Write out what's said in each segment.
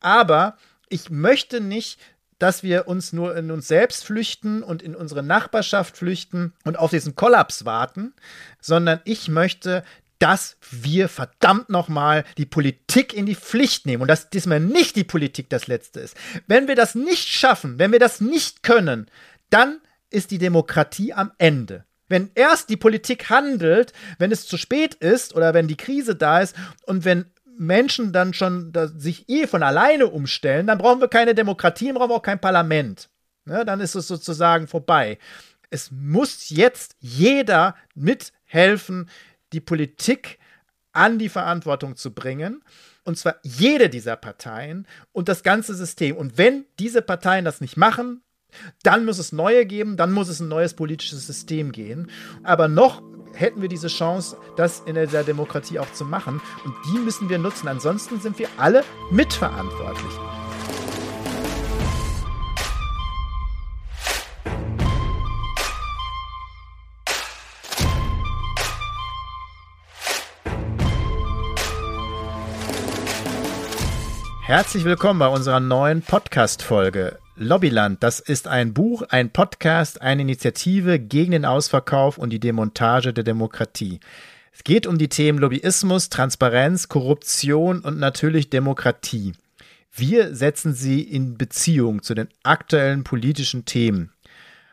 Aber ich möchte nicht, dass wir uns nur in uns selbst flüchten und in unsere Nachbarschaft flüchten und auf diesen Kollaps warten, sondern ich möchte, dass wir verdammt nochmal die Politik in die Pflicht nehmen und dass diesmal nicht die Politik das Letzte ist. Wenn wir das nicht schaffen, wenn wir das nicht können, dann ist die Demokratie am Ende. Wenn erst die Politik handelt, wenn es zu spät ist oder wenn die Krise da ist und wenn Menschen dann schon sich eh von alleine umstellen, dann brauchen wir keine Demokratie, brauchen wir auch kein Parlament. Ne, dann ist es sozusagen vorbei. Es muss jetzt jeder mithelfen, die Politik an die Verantwortung zu bringen. Und zwar jede dieser Parteien und das ganze System. Und wenn diese Parteien das nicht machen, dann muss es neue geben, dann muss es ein neues politisches System gehen. Aber noch hätten wir diese Chance, das in der Demokratie auch zu machen. Und die müssen wir nutzen. Ansonsten sind wir alle mitverantwortlich. Herzlich willkommen bei unserer neuen Podcast-Folge. Lobbyland, das ist ein Buch, ein Podcast, eine Initiative gegen den Ausverkauf und die Demontage der Demokratie. Es geht um die Themen Lobbyismus, Transparenz, Korruption und natürlich Demokratie. Wir setzen sie in Beziehung zu den aktuellen politischen Themen.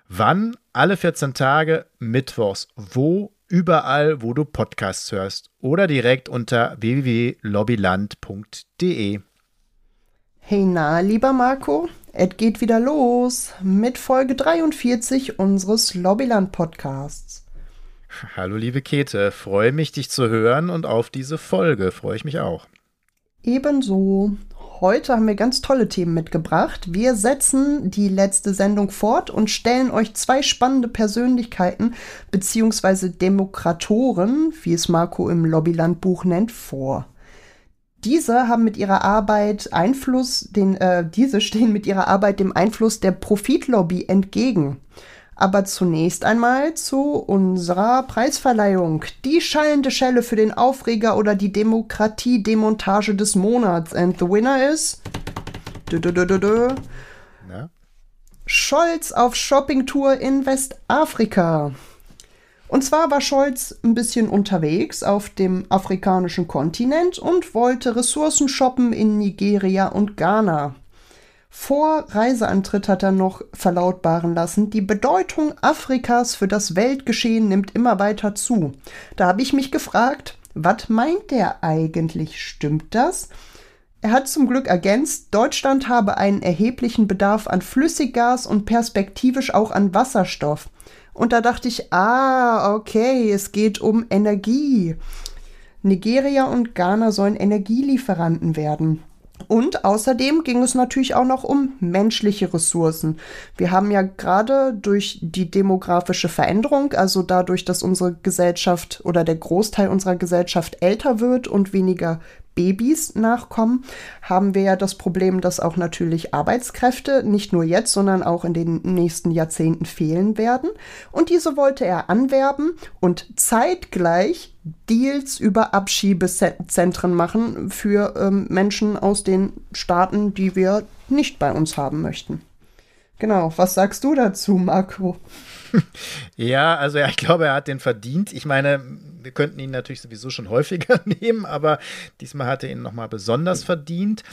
Wann? Alle 14 Tage, mittwochs. Wo? Überall, wo du Podcasts hörst. Oder direkt unter www.lobbyland.de. Hey na, lieber Marco, es geht wieder los mit Folge 43 unseres Lobbyland Podcasts. Hallo liebe Käthe, freue mich dich zu hören und auf diese Folge freue ich mich auch. Ebenso. Heute haben wir ganz tolle Themen mitgebracht. Wir setzen die letzte Sendung fort und stellen euch zwei spannende Persönlichkeiten bzw. Demokratoren, wie es Marco im Lobbyland Buch nennt, vor. Diese haben mit ihrer Arbeit Einfluss, den, äh, diese stehen mit ihrer Arbeit dem Einfluss der Profitlobby entgegen. Aber zunächst einmal zu unserer Preisverleihung. Die schallende Schelle für den Aufreger oder die Demokratie-Demontage des Monats. And the winner is. Dö, dö, dö, Scholz auf Shoppingtour in Westafrika. Und zwar war Scholz ein bisschen unterwegs auf dem afrikanischen Kontinent und wollte Ressourcen shoppen in Nigeria und Ghana. Vor Reiseantritt hat er noch verlautbaren lassen, die Bedeutung Afrikas für das Weltgeschehen nimmt immer weiter zu. Da habe ich mich gefragt, was meint der eigentlich? Stimmt das? Er hat zum Glück ergänzt, Deutschland habe einen erheblichen Bedarf an Flüssiggas und perspektivisch auch an Wasserstoff. Und da dachte ich, ah, okay, es geht um Energie. Nigeria und Ghana sollen Energielieferanten werden. Und außerdem ging es natürlich auch noch um menschliche Ressourcen. Wir haben ja gerade durch die demografische Veränderung, also dadurch, dass unsere Gesellschaft oder der Großteil unserer Gesellschaft älter wird und weniger Babys nachkommen, haben wir ja das Problem, dass auch natürlich Arbeitskräfte nicht nur jetzt, sondern auch in den nächsten Jahrzehnten fehlen werden. Und diese wollte er anwerben und zeitgleich Deals über Abschiebezentren machen für ähm, Menschen aus den Staaten, die wir nicht bei uns haben möchten. Genau, was sagst du dazu, Marco? Ja, also ja, ich glaube, er hat den verdient. Ich meine, wir könnten ihn natürlich sowieso schon häufiger nehmen, aber diesmal hat er ihn nochmal besonders verdient.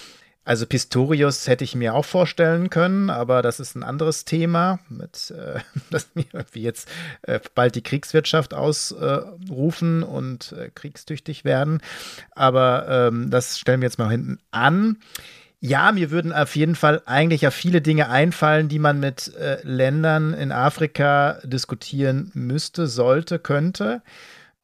Also Pistorius hätte ich mir auch vorstellen können, aber das ist ein anderes Thema, mit, äh, dass wir jetzt äh, bald die Kriegswirtschaft ausrufen äh, und kriegstüchtig werden. Aber ähm, das stellen wir jetzt mal hinten an. Ja, mir würden auf jeden Fall eigentlich ja viele Dinge einfallen, die man mit äh, Ländern in Afrika diskutieren müsste, sollte, könnte.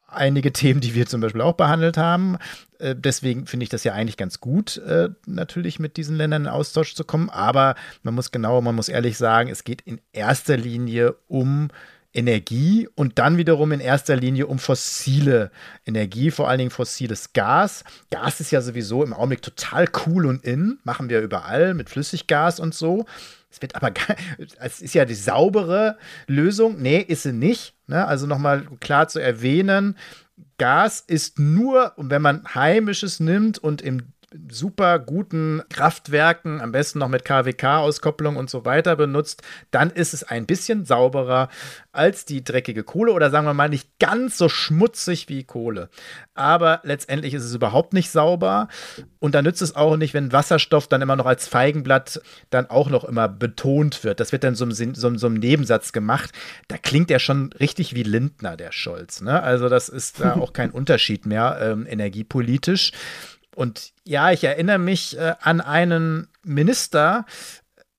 Einige Themen, die wir zum Beispiel auch behandelt haben. Äh, deswegen finde ich das ja eigentlich ganz gut, äh, natürlich mit diesen Ländern in Austausch zu kommen. Aber man muss genau, man muss ehrlich sagen, es geht in erster Linie um Energie und dann wiederum in erster Linie um fossile Energie, vor allen Dingen fossiles Gas. Gas ist ja sowieso im Augenblick total cool und in, machen wir überall mit Flüssiggas und so. Es wird aber, es ist ja die saubere Lösung. Nee, ist sie nicht. Ne? Also nochmal klar zu erwähnen, Gas ist nur, wenn man heimisches nimmt und im super guten Kraftwerken, am besten noch mit KWK-Auskopplung und so weiter benutzt, dann ist es ein bisschen sauberer als die dreckige Kohle oder sagen wir mal nicht ganz so schmutzig wie Kohle. Aber letztendlich ist es überhaupt nicht sauber und da nützt es auch nicht, wenn Wasserstoff dann immer noch als Feigenblatt dann auch noch immer betont wird. Das wird dann so so, so im Nebensatz gemacht. Da klingt er schon richtig wie Lindner, der Scholz. Ne? Also das ist da auch kein Unterschied mehr ähm, energiepolitisch. Und ja, ich erinnere mich äh, an einen Minister,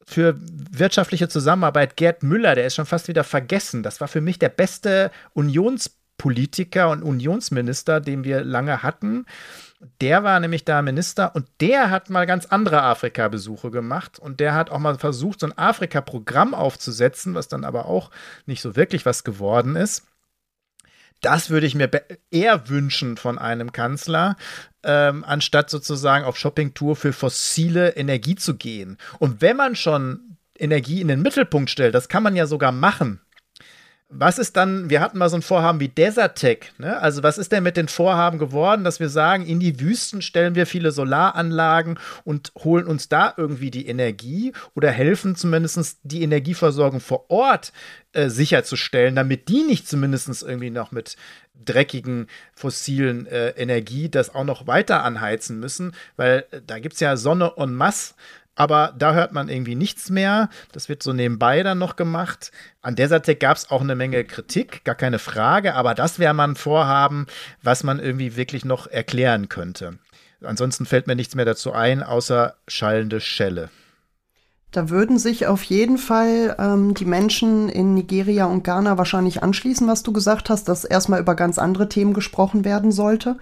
für wirtschaftliche Zusammenarbeit Gerd Müller, der ist schon fast wieder vergessen. Das war für mich der beste Unionspolitiker und Unionsminister, den wir lange hatten. Der war nämlich da Minister und der hat mal ganz andere Afrika-Besuche gemacht und der hat auch mal versucht, so ein Afrika-Programm aufzusetzen, was dann aber auch nicht so wirklich was geworden ist. Das würde ich mir eher wünschen von einem Kanzler, ähm, anstatt sozusagen auf Shoppingtour für fossile Energie zu gehen. Und wenn man schon Energie in den Mittelpunkt stellt, das kann man ja sogar machen, was ist dann, wir hatten mal so ein Vorhaben wie Desertec, ne? Also was ist denn mit den Vorhaben geworden, dass wir sagen, in die Wüsten stellen wir viele Solaranlagen und holen uns da irgendwie die Energie oder helfen zumindest die Energieversorgung vor Ort äh, sicherzustellen, damit die nicht zumindest irgendwie noch mit dreckigen fossilen äh, Energie das auch noch weiter anheizen müssen, weil äh, da gibt es ja Sonne en masse aber da hört man irgendwie nichts mehr. Das wird so nebenbei dann noch gemacht. An Desertec gab es auch eine Menge Kritik, gar keine Frage, aber das wäre mal ein Vorhaben, was man irgendwie wirklich noch erklären könnte. Ansonsten fällt mir nichts mehr dazu ein, außer schallende Schelle. Da würden sich auf jeden Fall ähm, die Menschen in Nigeria und Ghana wahrscheinlich anschließen, was du gesagt hast, dass erstmal über ganz andere Themen gesprochen werden sollte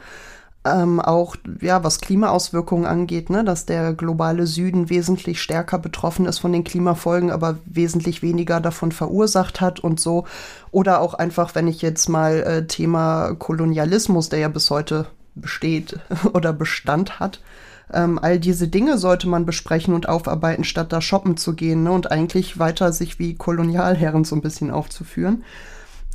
ähm, auch ja, was Klimaauswirkungen angeht, ne, dass der globale Süden wesentlich stärker betroffen ist von den Klimafolgen, aber wesentlich weniger davon verursacht hat und so. Oder auch einfach, wenn ich jetzt mal äh, Thema Kolonialismus, der ja bis heute besteht oder Bestand hat, ähm, all diese Dinge sollte man besprechen und aufarbeiten, statt da shoppen zu gehen ne, und eigentlich weiter sich wie Kolonialherren so ein bisschen aufzuführen,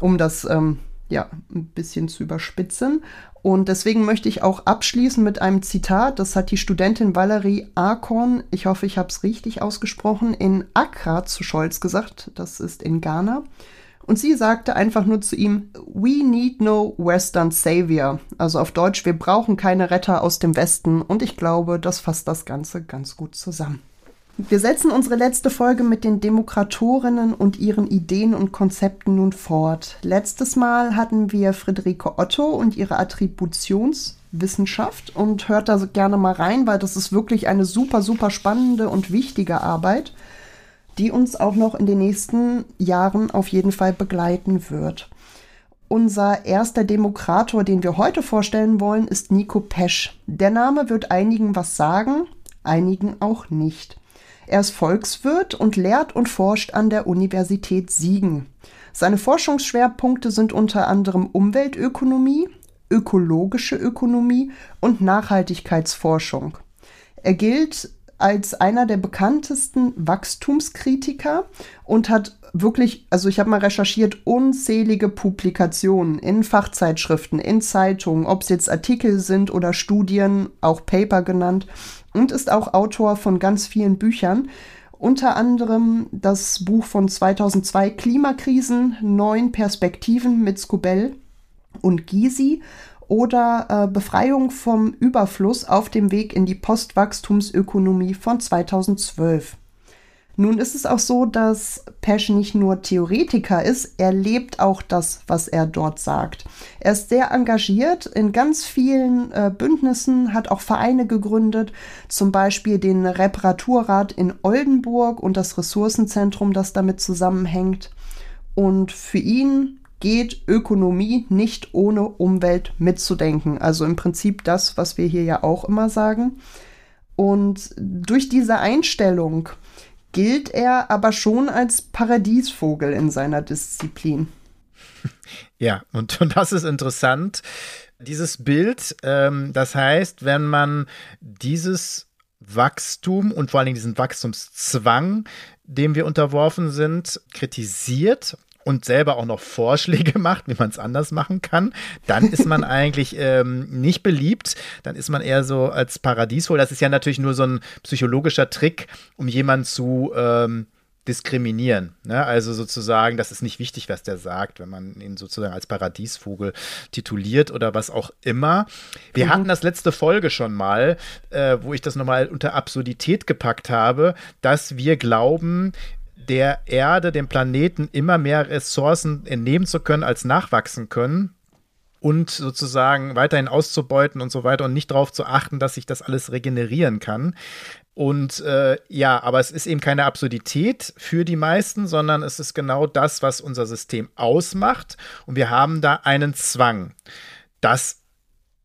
um das ähm, ja, ein bisschen zu überspitzen. Und deswegen möchte ich auch abschließen mit einem Zitat. Das hat die Studentin Valerie Akon, ich hoffe, ich habe es richtig ausgesprochen, in Accra zu Scholz gesagt. Das ist in Ghana. Und sie sagte einfach nur zu ihm, We need no Western Savior. Also auf Deutsch, wir brauchen keine Retter aus dem Westen. Und ich glaube, das fasst das Ganze ganz gut zusammen. Wir setzen unsere letzte Folge mit den Demokratorinnen und ihren Ideen und Konzepten nun fort. Letztes Mal hatten wir Friederike Otto und ihre Attributionswissenschaft und hört da gerne mal rein, weil das ist wirklich eine super, super spannende und wichtige Arbeit, die uns auch noch in den nächsten Jahren auf jeden Fall begleiten wird. Unser erster Demokrator, den wir heute vorstellen wollen, ist Nico Pesch. Der Name wird einigen was sagen, einigen auch nicht. Er ist Volkswirt und lehrt und forscht an der Universität Siegen. Seine Forschungsschwerpunkte sind unter anderem Umweltökonomie, ökologische Ökonomie und Nachhaltigkeitsforschung. Er gilt als einer der bekanntesten Wachstumskritiker und hat wirklich, also ich habe mal recherchiert, unzählige Publikationen in Fachzeitschriften, in Zeitungen, ob es jetzt Artikel sind oder Studien, auch Paper genannt und ist auch Autor von ganz vielen Büchern. Unter anderem das Buch von 2002 Klimakrisen, neun Perspektiven mit Skobel und Gysi oder äh, Befreiung vom Überfluss auf dem Weg in die Postwachstumsökonomie von 2012. Nun ist es auch so, dass Pesch nicht nur Theoretiker ist, er lebt auch das, was er dort sagt. Er ist sehr engagiert in ganz vielen äh, Bündnissen, hat auch Vereine gegründet, zum Beispiel den Reparaturrat in Oldenburg und das Ressourcenzentrum, das damit zusammenhängt. Und für ihn geht Ökonomie nicht ohne Umwelt mitzudenken. Also im Prinzip das, was wir hier ja auch immer sagen. Und durch diese Einstellung gilt er aber schon als Paradiesvogel in seiner Disziplin. Ja, und, und das ist interessant. Dieses Bild, ähm, das heißt, wenn man dieses Wachstum und vor allen Dingen diesen Wachstumszwang, dem wir unterworfen sind, kritisiert und selber auch noch Vorschläge macht, wie man es anders machen kann, dann ist man eigentlich ähm, nicht beliebt. Dann ist man eher so als Paradiesvogel. Das ist ja natürlich nur so ein psychologischer Trick, um jemanden zu ähm, diskriminieren. Ne? Also sozusagen, das ist nicht wichtig, was der sagt, wenn man ihn sozusagen als Paradiesvogel tituliert oder was auch immer. Wir mhm. hatten das letzte Folge schon mal, äh, wo ich das nochmal unter Absurdität gepackt habe, dass wir glauben, der Erde, dem Planeten immer mehr Ressourcen entnehmen zu können, als nachwachsen können und sozusagen weiterhin auszubeuten und so weiter und nicht darauf zu achten, dass sich das alles regenerieren kann. Und äh, ja, aber es ist eben keine Absurdität für die meisten, sondern es ist genau das, was unser System ausmacht. Und wir haben da einen Zwang, dass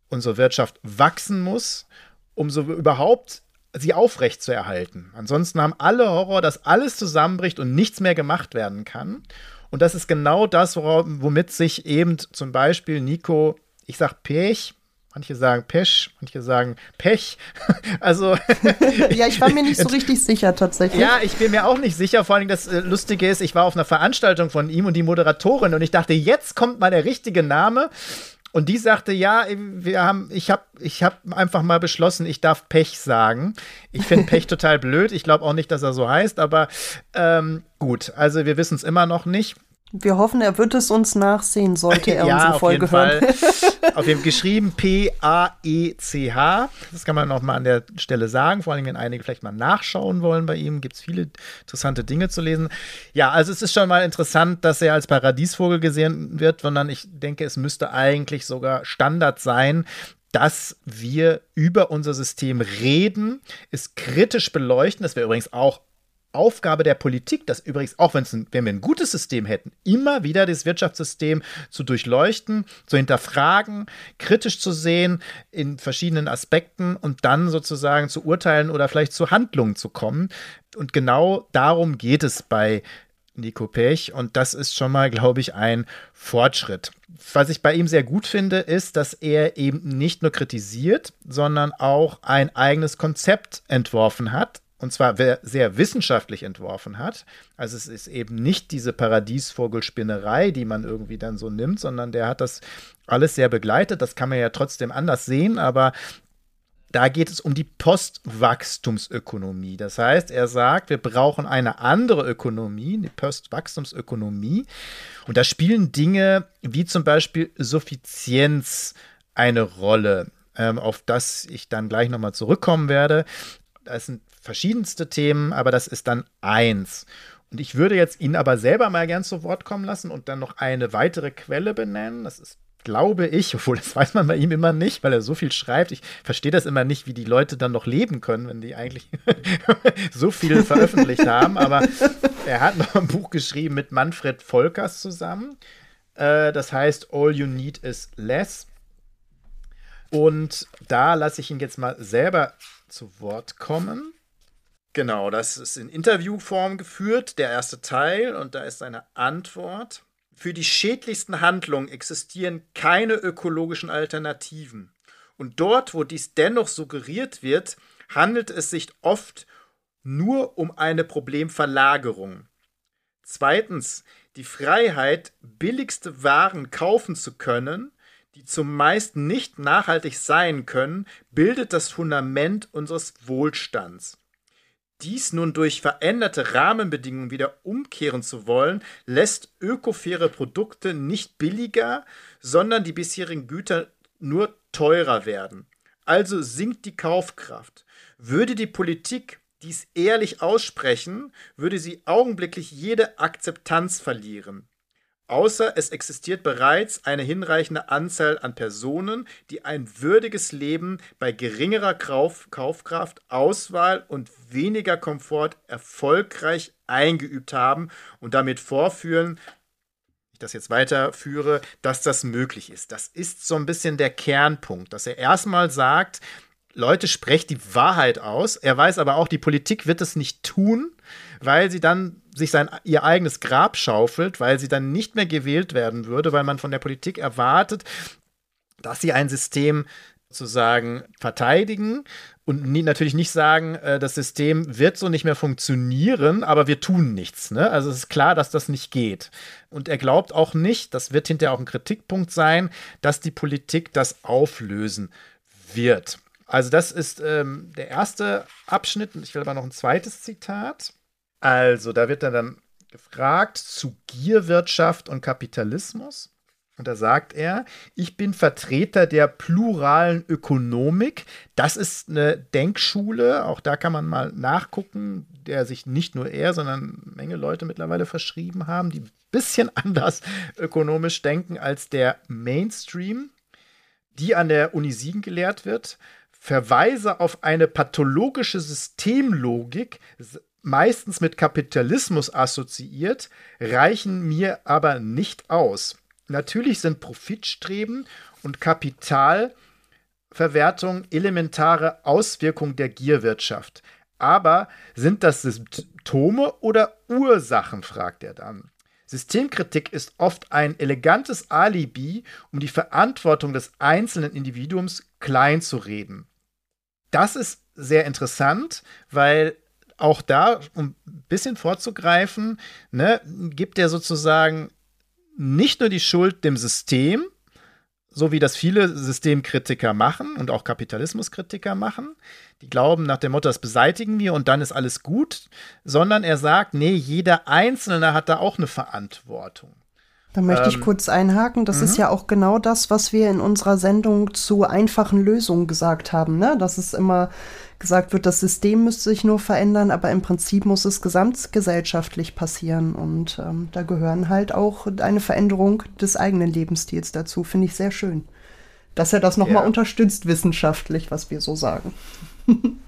unsere Wirtschaft wachsen muss, um so überhaupt sie aufrecht zu erhalten. Ansonsten haben alle Horror, dass alles zusammenbricht und nichts mehr gemacht werden kann. Und das ist genau das, womit sich eben zum Beispiel Nico, ich sag Pech, Manche sagen Pech, manche sagen Pech. also. ja, ich war mir nicht so richtig sicher tatsächlich. Ja, ich bin mir auch nicht sicher. Vor allem das äh, Lustige ist, ich war auf einer Veranstaltung von ihm und die Moderatorin und ich dachte, jetzt kommt mal der richtige Name. Und die sagte, ja, wir haben, ich habe ich hab einfach mal beschlossen, ich darf Pech sagen. Ich finde Pech total blöd. Ich glaube auch nicht, dass er so heißt, aber ähm, gut, also wir wissen es immer noch nicht. Wir hoffen, er wird es uns nachsehen, sollte er ja, unsere Folge hören. auf dem geschrieben P-A-E-C-H. Das kann man noch mal an der Stelle sagen. Vor allem, wenn einige vielleicht mal nachschauen wollen bei ihm, gibt es viele interessante Dinge zu lesen. Ja, also es ist schon mal interessant, dass er als Paradiesvogel gesehen wird, sondern ich denke, es müsste eigentlich sogar Standard sein, dass wir über unser System reden, es kritisch beleuchten. Das wäre übrigens auch Aufgabe der Politik, das übrigens, auch ein, wenn wir ein gutes System hätten, immer wieder das Wirtschaftssystem zu durchleuchten, zu hinterfragen, kritisch zu sehen in verschiedenen Aspekten und dann sozusagen zu urteilen oder vielleicht zu Handlungen zu kommen. Und genau darum geht es bei Nico Pech und das ist schon mal, glaube ich, ein Fortschritt. Was ich bei ihm sehr gut finde, ist, dass er eben nicht nur kritisiert, sondern auch ein eigenes Konzept entworfen hat, und zwar sehr wissenschaftlich entworfen hat. Also es ist eben nicht diese Paradiesvogelspinnerei, die man irgendwie dann so nimmt, sondern der hat das alles sehr begleitet. Das kann man ja trotzdem anders sehen, aber da geht es um die Postwachstumsökonomie. Das heißt, er sagt, wir brauchen eine andere Ökonomie, die Postwachstumsökonomie. Und da spielen Dinge wie zum Beispiel Suffizienz eine Rolle, ähm, auf das ich dann gleich nochmal zurückkommen werde. Das sind verschiedenste Themen, aber das ist dann eins. Und ich würde jetzt ihn aber selber mal gern zu Wort kommen lassen und dann noch eine weitere Quelle benennen. Das ist, glaube ich, obwohl das weiß man bei ihm immer nicht, weil er so viel schreibt. Ich verstehe das immer nicht, wie die Leute dann noch leben können, wenn die eigentlich so viel veröffentlicht haben. Aber er hat noch ein Buch geschrieben mit Manfred Volkers zusammen. Äh, das heißt All You Need Is Less. Und da lasse ich ihn jetzt mal selber zu Wort kommen. Genau, das ist in Interviewform geführt, der erste Teil, und da ist seine Antwort. Für die schädlichsten Handlungen existieren keine ökologischen Alternativen. Und dort, wo dies dennoch suggeriert wird, handelt es sich oft nur um eine Problemverlagerung. Zweitens, die Freiheit, billigste Waren kaufen zu können, die zumeist nicht nachhaltig sein können, bildet das Fundament unseres Wohlstands. Dies nun durch veränderte Rahmenbedingungen wieder umkehren zu wollen, lässt ökofaire Produkte nicht billiger, sondern die bisherigen Güter nur teurer werden. Also sinkt die Kaufkraft. Würde die Politik dies ehrlich aussprechen, würde sie augenblicklich jede Akzeptanz verlieren außer es existiert bereits eine hinreichende Anzahl an Personen, die ein würdiges Leben bei geringerer Kauf Kaufkraft, Auswahl und weniger Komfort erfolgreich eingeübt haben und damit vorführen, ich das jetzt weiterführe, dass das möglich ist. Das ist so ein bisschen der Kernpunkt, dass er erstmal sagt, Leute, sprecht die Wahrheit aus. Er weiß aber auch, die Politik wird es nicht tun, weil sie dann sich sein ihr eigenes Grab schaufelt, weil sie dann nicht mehr gewählt werden würde, weil man von der Politik erwartet, dass sie ein System sozusagen verteidigen und nie, natürlich nicht sagen, äh, das System wird so nicht mehr funktionieren, aber wir tun nichts. Ne? Also es ist klar, dass das nicht geht. Und er glaubt auch nicht, das wird hinterher auch ein Kritikpunkt sein, dass die Politik das auflösen wird. Also das ist ähm, der erste Abschnitt. Ich will aber noch ein zweites Zitat. Also da wird er dann gefragt zu Gierwirtschaft und Kapitalismus. Und da sagt er, ich bin Vertreter der pluralen Ökonomik. Das ist eine Denkschule, auch da kann man mal nachgucken, der sich nicht nur er, sondern eine Menge Leute mittlerweile verschrieben haben, die ein bisschen anders ökonomisch denken als der Mainstream, die an der Uni Siegen gelehrt wird. Verweise auf eine pathologische Systemlogik, meistens mit Kapitalismus assoziiert, reichen mir aber nicht aus. Natürlich sind Profitstreben und Kapitalverwertung elementare Auswirkungen der Gierwirtschaft. Aber sind das Symptome oder Ursachen, fragt er dann. Systemkritik ist oft ein elegantes Alibi, um die Verantwortung des einzelnen Individuums kleinzureden. Das ist sehr interessant, weil auch da, um ein bisschen vorzugreifen, ne, gibt er sozusagen nicht nur die Schuld dem System, so wie das viele Systemkritiker machen und auch Kapitalismuskritiker machen. Die glauben nach dem Motto, das beseitigen wir und dann ist alles gut, sondern er sagt, nee, jeder Einzelne hat da auch eine Verantwortung. Da möchte ähm, ich kurz einhaken. Das ist mhm. ja auch genau das, was wir in unserer Sendung zu einfachen Lösungen gesagt haben. Ne? Das ist immer gesagt wird, das System müsste sich nur verändern, aber im Prinzip muss es gesamtgesellschaftlich passieren. Und ähm, da gehören halt auch eine Veränderung des eigenen Lebensstils dazu. Finde ich sehr schön. Dass er das nochmal ja. unterstützt wissenschaftlich, was wir so sagen.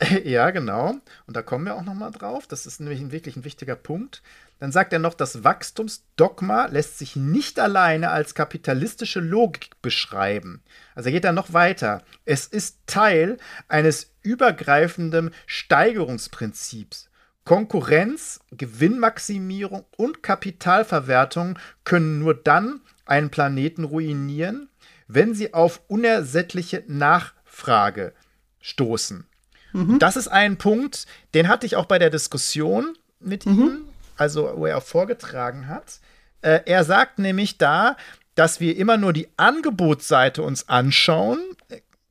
Ja, genau. Und da kommen wir auch nochmal drauf. Das ist nämlich ein, wirklich ein wichtiger Punkt. Dann sagt er noch, das Wachstumsdogma lässt sich nicht alleine als kapitalistische Logik beschreiben. Also er geht dann noch weiter. Es ist Teil eines übergreifenden Steigerungsprinzips. Konkurrenz, Gewinnmaximierung und Kapitalverwertung können nur dann einen Planeten ruinieren, wenn sie auf unersättliche Nachfrage stoßen. Mhm. Das ist ein Punkt, den hatte ich auch bei der Diskussion mit mhm. ihm, also wo er vorgetragen hat. Äh, er sagt nämlich da, dass wir immer nur die Angebotsseite uns anschauen,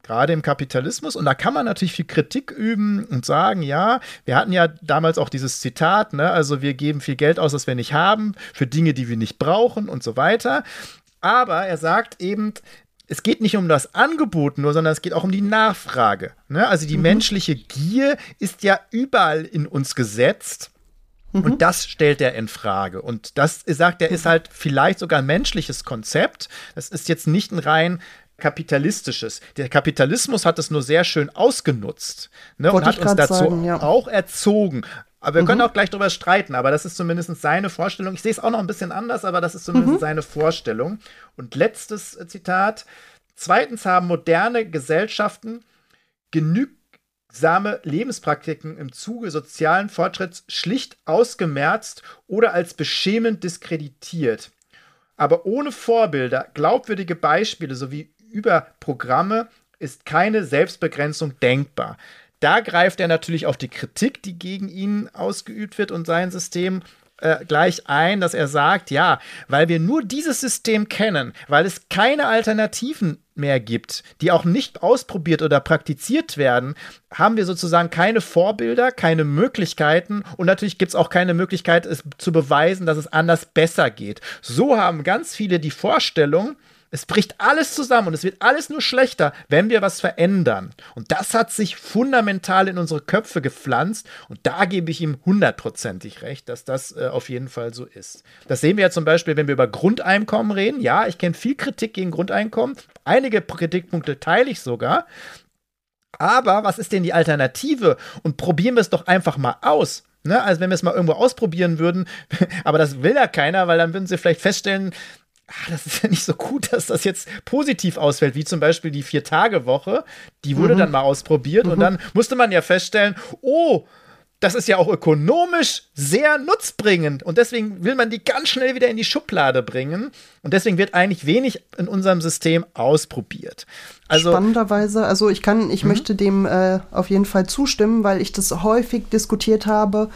gerade im Kapitalismus. Und da kann man natürlich viel Kritik üben und sagen, ja, wir hatten ja damals auch dieses Zitat, ne? also wir geben viel Geld aus, das wir nicht haben, für Dinge, die wir nicht brauchen und so weiter. Aber er sagt eben, es geht nicht um das Angebot nur, sondern es geht auch um die Nachfrage. Ne? Also die mhm. menschliche Gier ist ja überall in uns gesetzt. Mhm. Und das stellt er in Frage. Und das sagt er, ist halt vielleicht sogar ein menschliches Konzept. Das ist jetzt nicht ein rein kapitalistisches. Der Kapitalismus hat es nur sehr schön ausgenutzt ne, und hat uns dazu sagen, ja. auch erzogen. Aber wir mhm. können auch gleich darüber streiten, aber das ist zumindest seine Vorstellung. Ich sehe es auch noch ein bisschen anders, aber das ist zumindest mhm. seine Vorstellung. Und letztes Zitat. Zweitens haben moderne Gesellschaften genügsame Lebenspraktiken im Zuge sozialen Fortschritts schlicht ausgemerzt oder als beschämend diskreditiert. Aber ohne Vorbilder, glaubwürdige Beispiele sowie über Programme ist keine Selbstbegrenzung denkbar. Da greift er natürlich auf die Kritik, die gegen ihn ausgeübt wird und sein System äh, gleich ein, dass er sagt, ja, weil wir nur dieses System kennen, weil es keine Alternativen mehr gibt, die auch nicht ausprobiert oder praktiziert werden, haben wir sozusagen keine Vorbilder, keine Möglichkeiten und natürlich gibt es auch keine Möglichkeit, es zu beweisen, dass es anders besser geht. So haben ganz viele die Vorstellung, es bricht alles zusammen und es wird alles nur schlechter, wenn wir was verändern. Und das hat sich fundamental in unsere Köpfe gepflanzt. Und da gebe ich ihm hundertprozentig recht, dass das äh, auf jeden Fall so ist. Das sehen wir ja zum Beispiel, wenn wir über Grundeinkommen reden. Ja, ich kenne viel Kritik gegen Grundeinkommen. Einige Kritikpunkte teile ich sogar. Aber was ist denn die Alternative? Und probieren wir es doch einfach mal aus. Ne? Also wenn wir es mal irgendwo ausprobieren würden, aber das will ja keiner, weil dann würden sie vielleicht feststellen, ach, das ist ja nicht so gut, dass das jetzt positiv ausfällt, wie zum Beispiel die Vier-Tage-Woche. Die wurde mhm. dann mal ausprobiert mhm. und dann musste man ja feststellen, oh, das ist ja auch ökonomisch sehr nutzbringend und deswegen will man die ganz schnell wieder in die Schublade bringen und deswegen wird eigentlich wenig in unserem System ausprobiert. Also, Spannenderweise, also ich kann, ich mhm. möchte dem äh, auf jeden Fall zustimmen, weil ich das häufig diskutiert habe.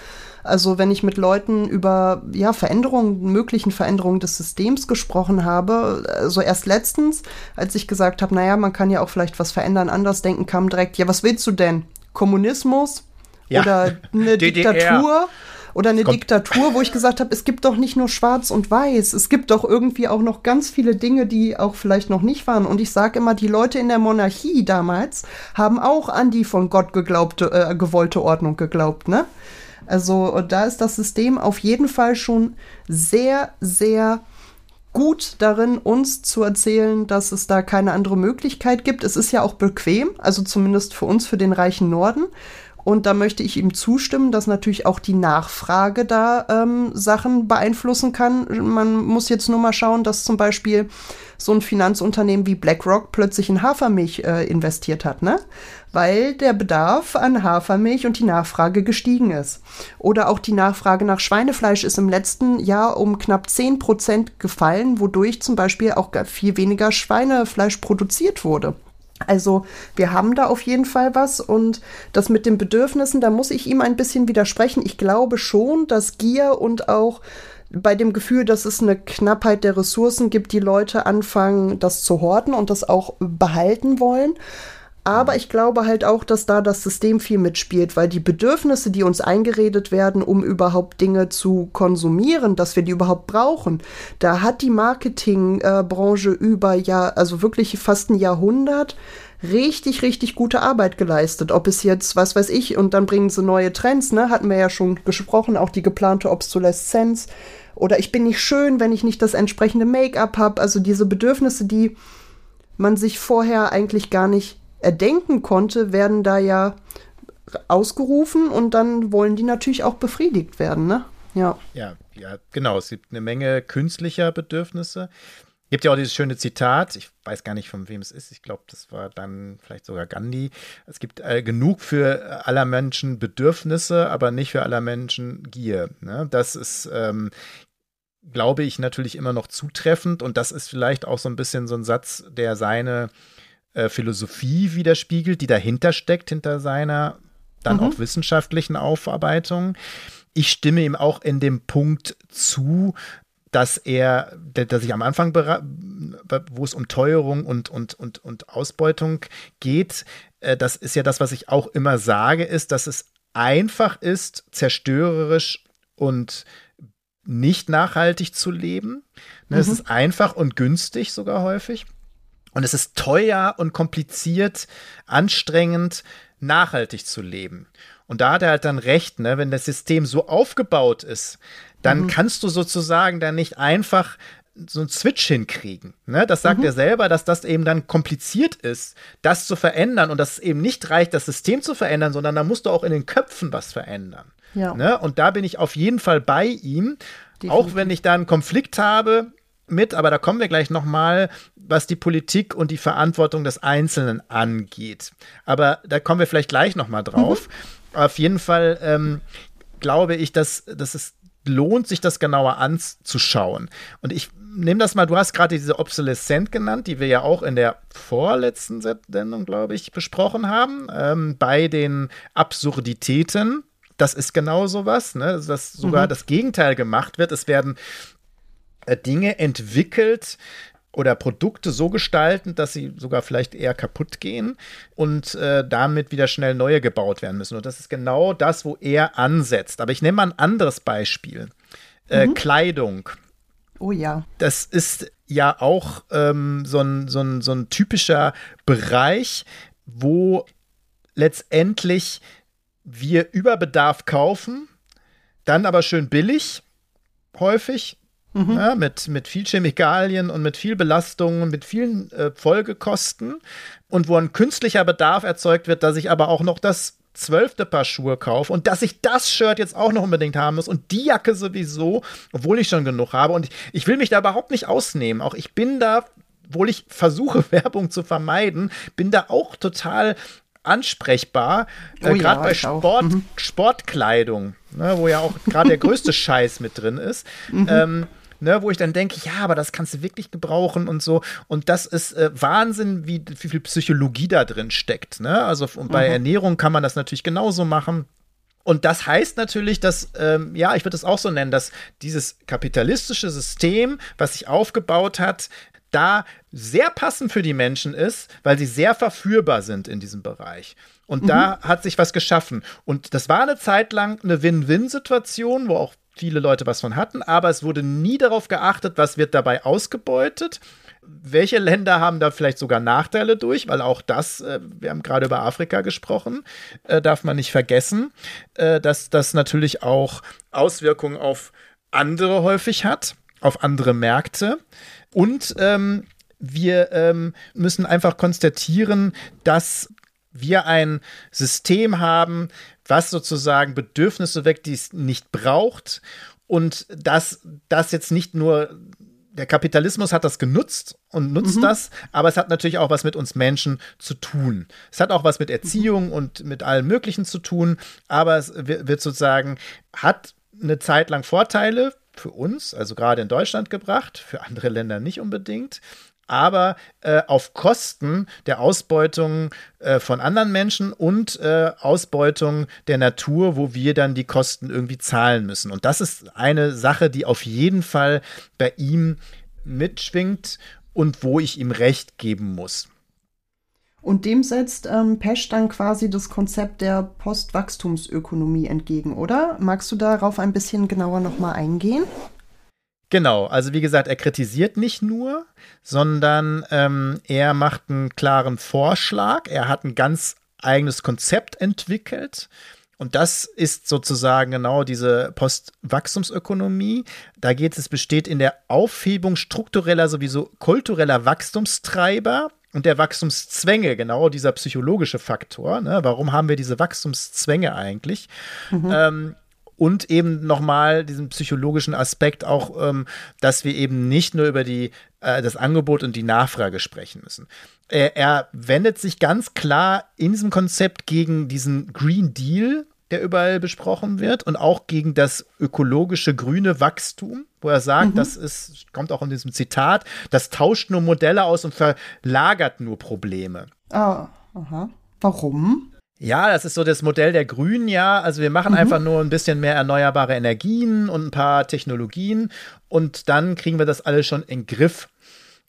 Also wenn ich mit Leuten über ja, Veränderungen, möglichen Veränderungen des Systems gesprochen habe, also erst letztens, als ich gesagt habe, naja, man kann ja auch vielleicht was verändern, anders denken, kam direkt, ja, was willst du denn? Kommunismus? ja. oder eine Diktatur oder eine Diktatur, wo ich gesagt habe, es gibt doch nicht nur Schwarz und Weiß, es gibt doch irgendwie auch noch ganz viele Dinge, die auch vielleicht noch nicht waren. Und ich sage immer, die Leute in der Monarchie damals haben auch an die von Gott geglaubte, äh, gewollte Ordnung geglaubt, ne? Also da ist das System auf jeden Fall schon sehr, sehr gut darin, uns zu erzählen, dass es da keine andere Möglichkeit gibt. Es ist ja auch bequem, also zumindest für uns, für den reichen Norden. Und da möchte ich ihm zustimmen, dass natürlich auch die Nachfrage da ähm, Sachen beeinflussen kann. Man muss jetzt nur mal schauen, dass zum Beispiel so ein Finanzunternehmen wie BlackRock plötzlich in Hafermilch äh, investiert hat, ne? Weil der Bedarf an Hafermilch und die Nachfrage gestiegen ist. Oder auch die Nachfrage nach Schweinefleisch ist im letzten Jahr um knapp 10 Prozent gefallen, wodurch zum Beispiel auch viel weniger Schweinefleisch produziert wurde. Also wir haben da auf jeden Fall was und das mit den Bedürfnissen, da muss ich ihm ein bisschen widersprechen. Ich glaube schon, dass Gier und auch bei dem Gefühl, dass es eine Knappheit der Ressourcen gibt, die Leute anfangen, das zu horten und das auch behalten wollen. Aber ich glaube halt auch, dass da das System viel mitspielt, weil die Bedürfnisse, die uns eingeredet werden, um überhaupt Dinge zu konsumieren, dass wir die überhaupt brauchen, da hat die Marketingbranche über ja, also wirklich fast ein Jahrhundert richtig, richtig gute Arbeit geleistet. Ob es jetzt, was weiß ich, und dann bringen sie neue Trends, ne, hatten wir ja schon gesprochen, auch die geplante Obsoleszenz. Oder ich bin nicht schön, wenn ich nicht das entsprechende Make-up habe. Also diese Bedürfnisse, die man sich vorher eigentlich gar nicht erdenken konnte, werden da ja ausgerufen und dann wollen die natürlich auch befriedigt werden, ne? Ja. Ja, ja, genau. Es gibt eine Menge künstlicher Bedürfnisse. Es gibt ja auch dieses schöne Zitat, ich weiß gar nicht, von wem es ist, ich glaube, das war dann vielleicht sogar Gandhi. Es gibt äh, genug für aller Menschen Bedürfnisse, aber nicht für aller Menschen Gier. Ne? Das ist, ähm, glaube ich, natürlich immer noch zutreffend und das ist vielleicht auch so ein bisschen so ein Satz, der seine äh, Philosophie widerspiegelt, die dahinter steckt, hinter seiner dann mhm. auch wissenschaftlichen Aufarbeitung. Ich stimme ihm auch in dem Punkt zu, dass er, dass ich am Anfang, wo es um Teuerung und, und, und, und Ausbeutung geht, äh, das ist ja das, was ich auch immer sage, ist, dass es einfach ist, zerstörerisch und nicht nachhaltig zu leben. Ne, mhm. Es ist einfach und günstig sogar häufig. Und es ist teuer und kompliziert, anstrengend, nachhaltig zu leben. Und da hat er halt dann recht, ne? wenn das System so aufgebaut ist, dann mhm. kannst du sozusagen dann nicht einfach so einen Switch hinkriegen. Ne? Das sagt mhm. er selber, dass das eben dann kompliziert ist, das zu verändern und dass es eben nicht reicht, das System zu verändern, sondern da musst du auch in den Köpfen was verändern. Ja. Ne? Und da bin ich auf jeden Fall bei ihm. Definitiv. Auch wenn ich da einen Konflikt habe, mit, aber da kommen wir gleich nochmal, was die Politik und die Verantwortung des Einzelnen angeht. Aber da kommen wir vielleicht gleich nochmal drauf. Mhm. Auf jeden Fall ähm, glaube ich, dass, dass es lohnt, sich das genauer anzuschauen. Und ich nehme das mal, du hast gerade diese Obsolescent genannt, die wir ja auch in der vorletzten Sendung, glaube ich, besprochen haben, ähm, bei den Absurditäten. Das ist genau sowas, ne? dass sogar mhm. das Gegenteil gemacht wird. Es werden äh, Dinge entwickelt oder Produkte so gestalten, dass sie sogar vielleicht eher kaputt gehen und äh, damit wieder schnell neue gebaut werden müssen. Und das ist genau das, wo er ansetzt. Aber ich nehme mal ein anderes Beispiel. Äh, mhm. Kleidung. Oh ja. Das ist ja auch ähm, so, ein, so, ein, so ein typischer Bereich, wo letztendlich wir Überbedarf kaufen, dann aber schön billig, häufig, Mhm. Ja, mit, mit viel Chemikalien und mit viel Belastung und mit vielen äh, Folgekosten und wo ein künstlicher Bedarf erzeugt wird, dass ich aber auch noch das zwölfte Paar Schuhe kaufe und dass ich das Shirt jetzt auch noch unbedingt haben muss und die Jacke sowieso, obwohl ich schon genug habe. Und ich, ich will mich da überhaupt nicht ausnehmen. Auch ich bin da, obwohl ich versuche, Werbung zu vermeiden, bin da auch total ansprechbar, äh, oh, äh, gerade ja, bei Sport, mhm. Sportkleidung, ne, wo ja auch gerade der größte Scheiß mit drin ist. Mhm. Ähm, ne, wo ich dann denke, ja, aber das kannst du wirklich gebrauchen und so. Und das ist äh, Wahnsinn, wie, wie, viel Psychologie da drin steckt. Ne? Also und bei mhm. Ernährung kann man das natürlich genauso machen. Und das heißt natürlich, dass, ähm, ja, ich würde es auch so nennen, dass dieses kapitalistische System, was sich aufgebaut hat, da sehr passend für die Menschen ist, weil sie sehr verführbar sind in diesem Bereich. Und mhm. da hat sich was geschaffen. Und das war eine Zeit lang eine Win-Win-Situation, wo auch viele Leute was von hatten, aber es wurde nie darauf geachtet, was wird dabei ausgebeutet. Welche Länder haben da vielleicht sogar Nachteile durch? Weil auch das, äh, wir haben gerade über Afrika gesprochen, äh, darf man nicht vergessen, äh, dass das natürlich auch Auswirkungen auf andere häufig hat, auf andere Märkte. Und ähm, wir ähm, müssen einfach konstatieren, dass wir ein System haben, was sozusagen Bedürfnisse weckt, die es nicht braucht. Und dass das jetzt nicht nur der Kapitalismus hat das genutzt und nutzt mhm. das, aber es hat natürlich auch was mit uns Menschen zu tun. Es hat auch was mit Erziehung mhm. und mit allem Möglichen zu tun, aber es wird sozusagen, hat eine Zeit lang Vorteile für uns, also gerade in Deutschland gebracht, für andere Länder nicht unbedingt aber äh, auf Kosten der Ausbeutung äh, von anderen Menschen und äh, Ausbeutung der Natur, wo wir dann die Kosten irgendwie zahlen müssen. Und das ist eine Sache, die auf jeden Fall bei ihm mitschwingt und wo ich ihm recht geben muss. Und dem setzt ähm, Pesch dann quasi das Konzept der Postwachstumsökonomie entgegen, oder? Magst du darauf ein bisschen genauer nochmal eingehen? Genau, also wie gesagt, er kritisiert nicht nur, sondern ähm, er macht einen klaren Vorschlag. Er hat ein ganz eigenes Konzept entwickelt. Und das ist sozusagen genau diese Postwachstumsökonomie. Da geht es, besteht in der Aufhebung struktureller, sowieso kultureller Wachstumstreiber und der Wachstumszwänge, genau dieser psychologische Faktor. Ne? Warum haben wir diese Wachstumszwänge eigentlich? Mhm. Ähm, und eben nochmal diesen psychologischen Aspekt auch, ähm, dass wir eben nicht nur über die, äh, das Angebot und die Nachfrage sprechen müssen. Er, er wendet sich ganz klar in diesem Konzept gegen diesen Green Deal, der überall besprochen wird und auch gegen das ökologische grüne Wachstum, wo er sagt, mhm. das ist, kommt auch in diesem Zitat, das tauscht nur Modelle aus und verlagert nur Probleme. Ah, aha. Warum? Ja, das ist so das Modell der Grünen, ja. Also wir machen mhm. einfach nur ein bisschen mehr erneuerbare Energien und ein paar Technologien und dann kriegen wir das alles schon in Griff.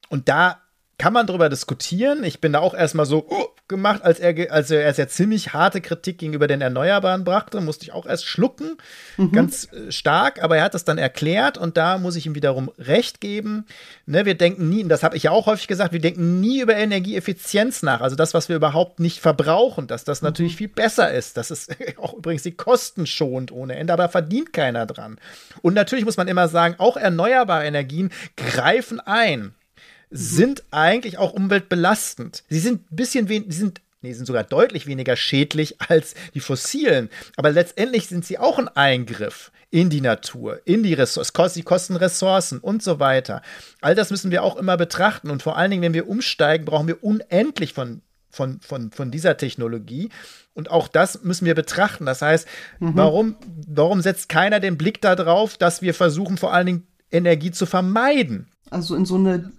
Und da kann man darüber diskutieren. Ich bin da auch erstmal so uh, gemacht, als er, als er erst ja ziemlich harte Kritik gegenüber den Erneuerbaren brachte, musste ich auch erst schlucken, mhm. ganz äh, stark, aber er hat das dann erklärt und da muss ich ihm wiederum recht geben. Ne, wir denken nie, und das habe ich ja auch häufig gesagt, wir denken nie über Energieeffizienz nach, also das, was wir überhaupt nicht verbrauchen, dass das mhm. natürlich viel besser ist. Das ist auch übrigens die Kosten schont ohne Ende, aber verdient keiner dran. Und natürlich muss man immer sagen, auch erneuerbare Energien greifen ein sind eigentlich auch umweltbelastend. Sie sind ein bisschen sie sind nee, sind sogar deutlich weniger schädlich als die fossilen. Aber letztendlich sind sie auch ein Eingriff in die Natur, in die Ressourcen, sie kosten Ressourcen und so weiter. All das müssen wir auch immer betrachten. Und vor allen Dingen, wenn wir umsteigen, brauchen wir unendlich von, von, von, von dieser Technologie. Und auch das müssen wir betrachten. Das heißt, mhm. warum, warum setzt keiner den Blick darauf, dass wir versuchen, vor allen Dingen Energie zu vermeiden? Also in so eine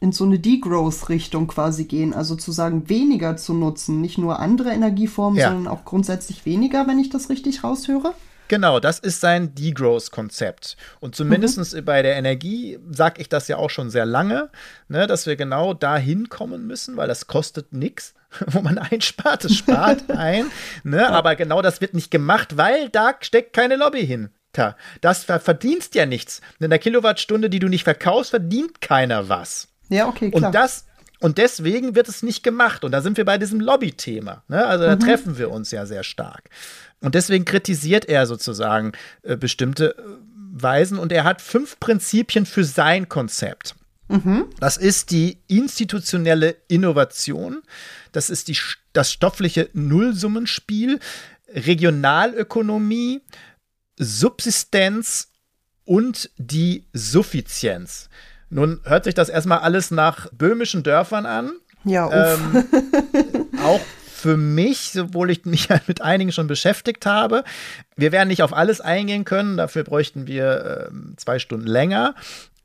in so eine Degrowth-Richtung quasi gehen, also zu sagen, weniger zu nutzen, nicht nur andere Energieformen, ja. sondern auch grundsätzlich weniger, wenn ich das richtig raushöre? Genau, das ist sein Degrowth-Konzept. Und zumindest mhm. bei der Energie sage ich das ja auch schon sehr lange, ne, dass wir genau dahin kommen müssen, weil das kostet nichts, wo man einspart, es spart ein. Ne, ja. Aber genau das wird nicht gemacht, weil da steckt keine Lobby hin. Das verdienst ja nichts. In der Kilowattstunde, die du nicht verkaufst, verdient keiner was. Ja, okay, klar. Und das und deswegen wird es nicht gemacht. Und da sind wir bei diesem Lobby-Thema. Ne? Also da mhm. treffen wir uns ja sehr stark. Und deswegen kritisiert er sozusagen äh, bestimmte äh, Weisen. Und er hat fünf Prinzipien für sein Konzept. Mhm. Das ist die institutionelle Innovation. Das ist die, das stoffliche Nullsummenspiel, Regionalökonomie, Subsistenz und die Suffizienz. Nun hört sich das erstmal alles nach böhmischen Dörfern an. Ja. Ähm, auch für mich, obwohl ich mich mit einigen schon beschäftigt habe. Wir werden nicht auf alles eingehen können, dafür bräuchten wir äh, zwei Stunden länger.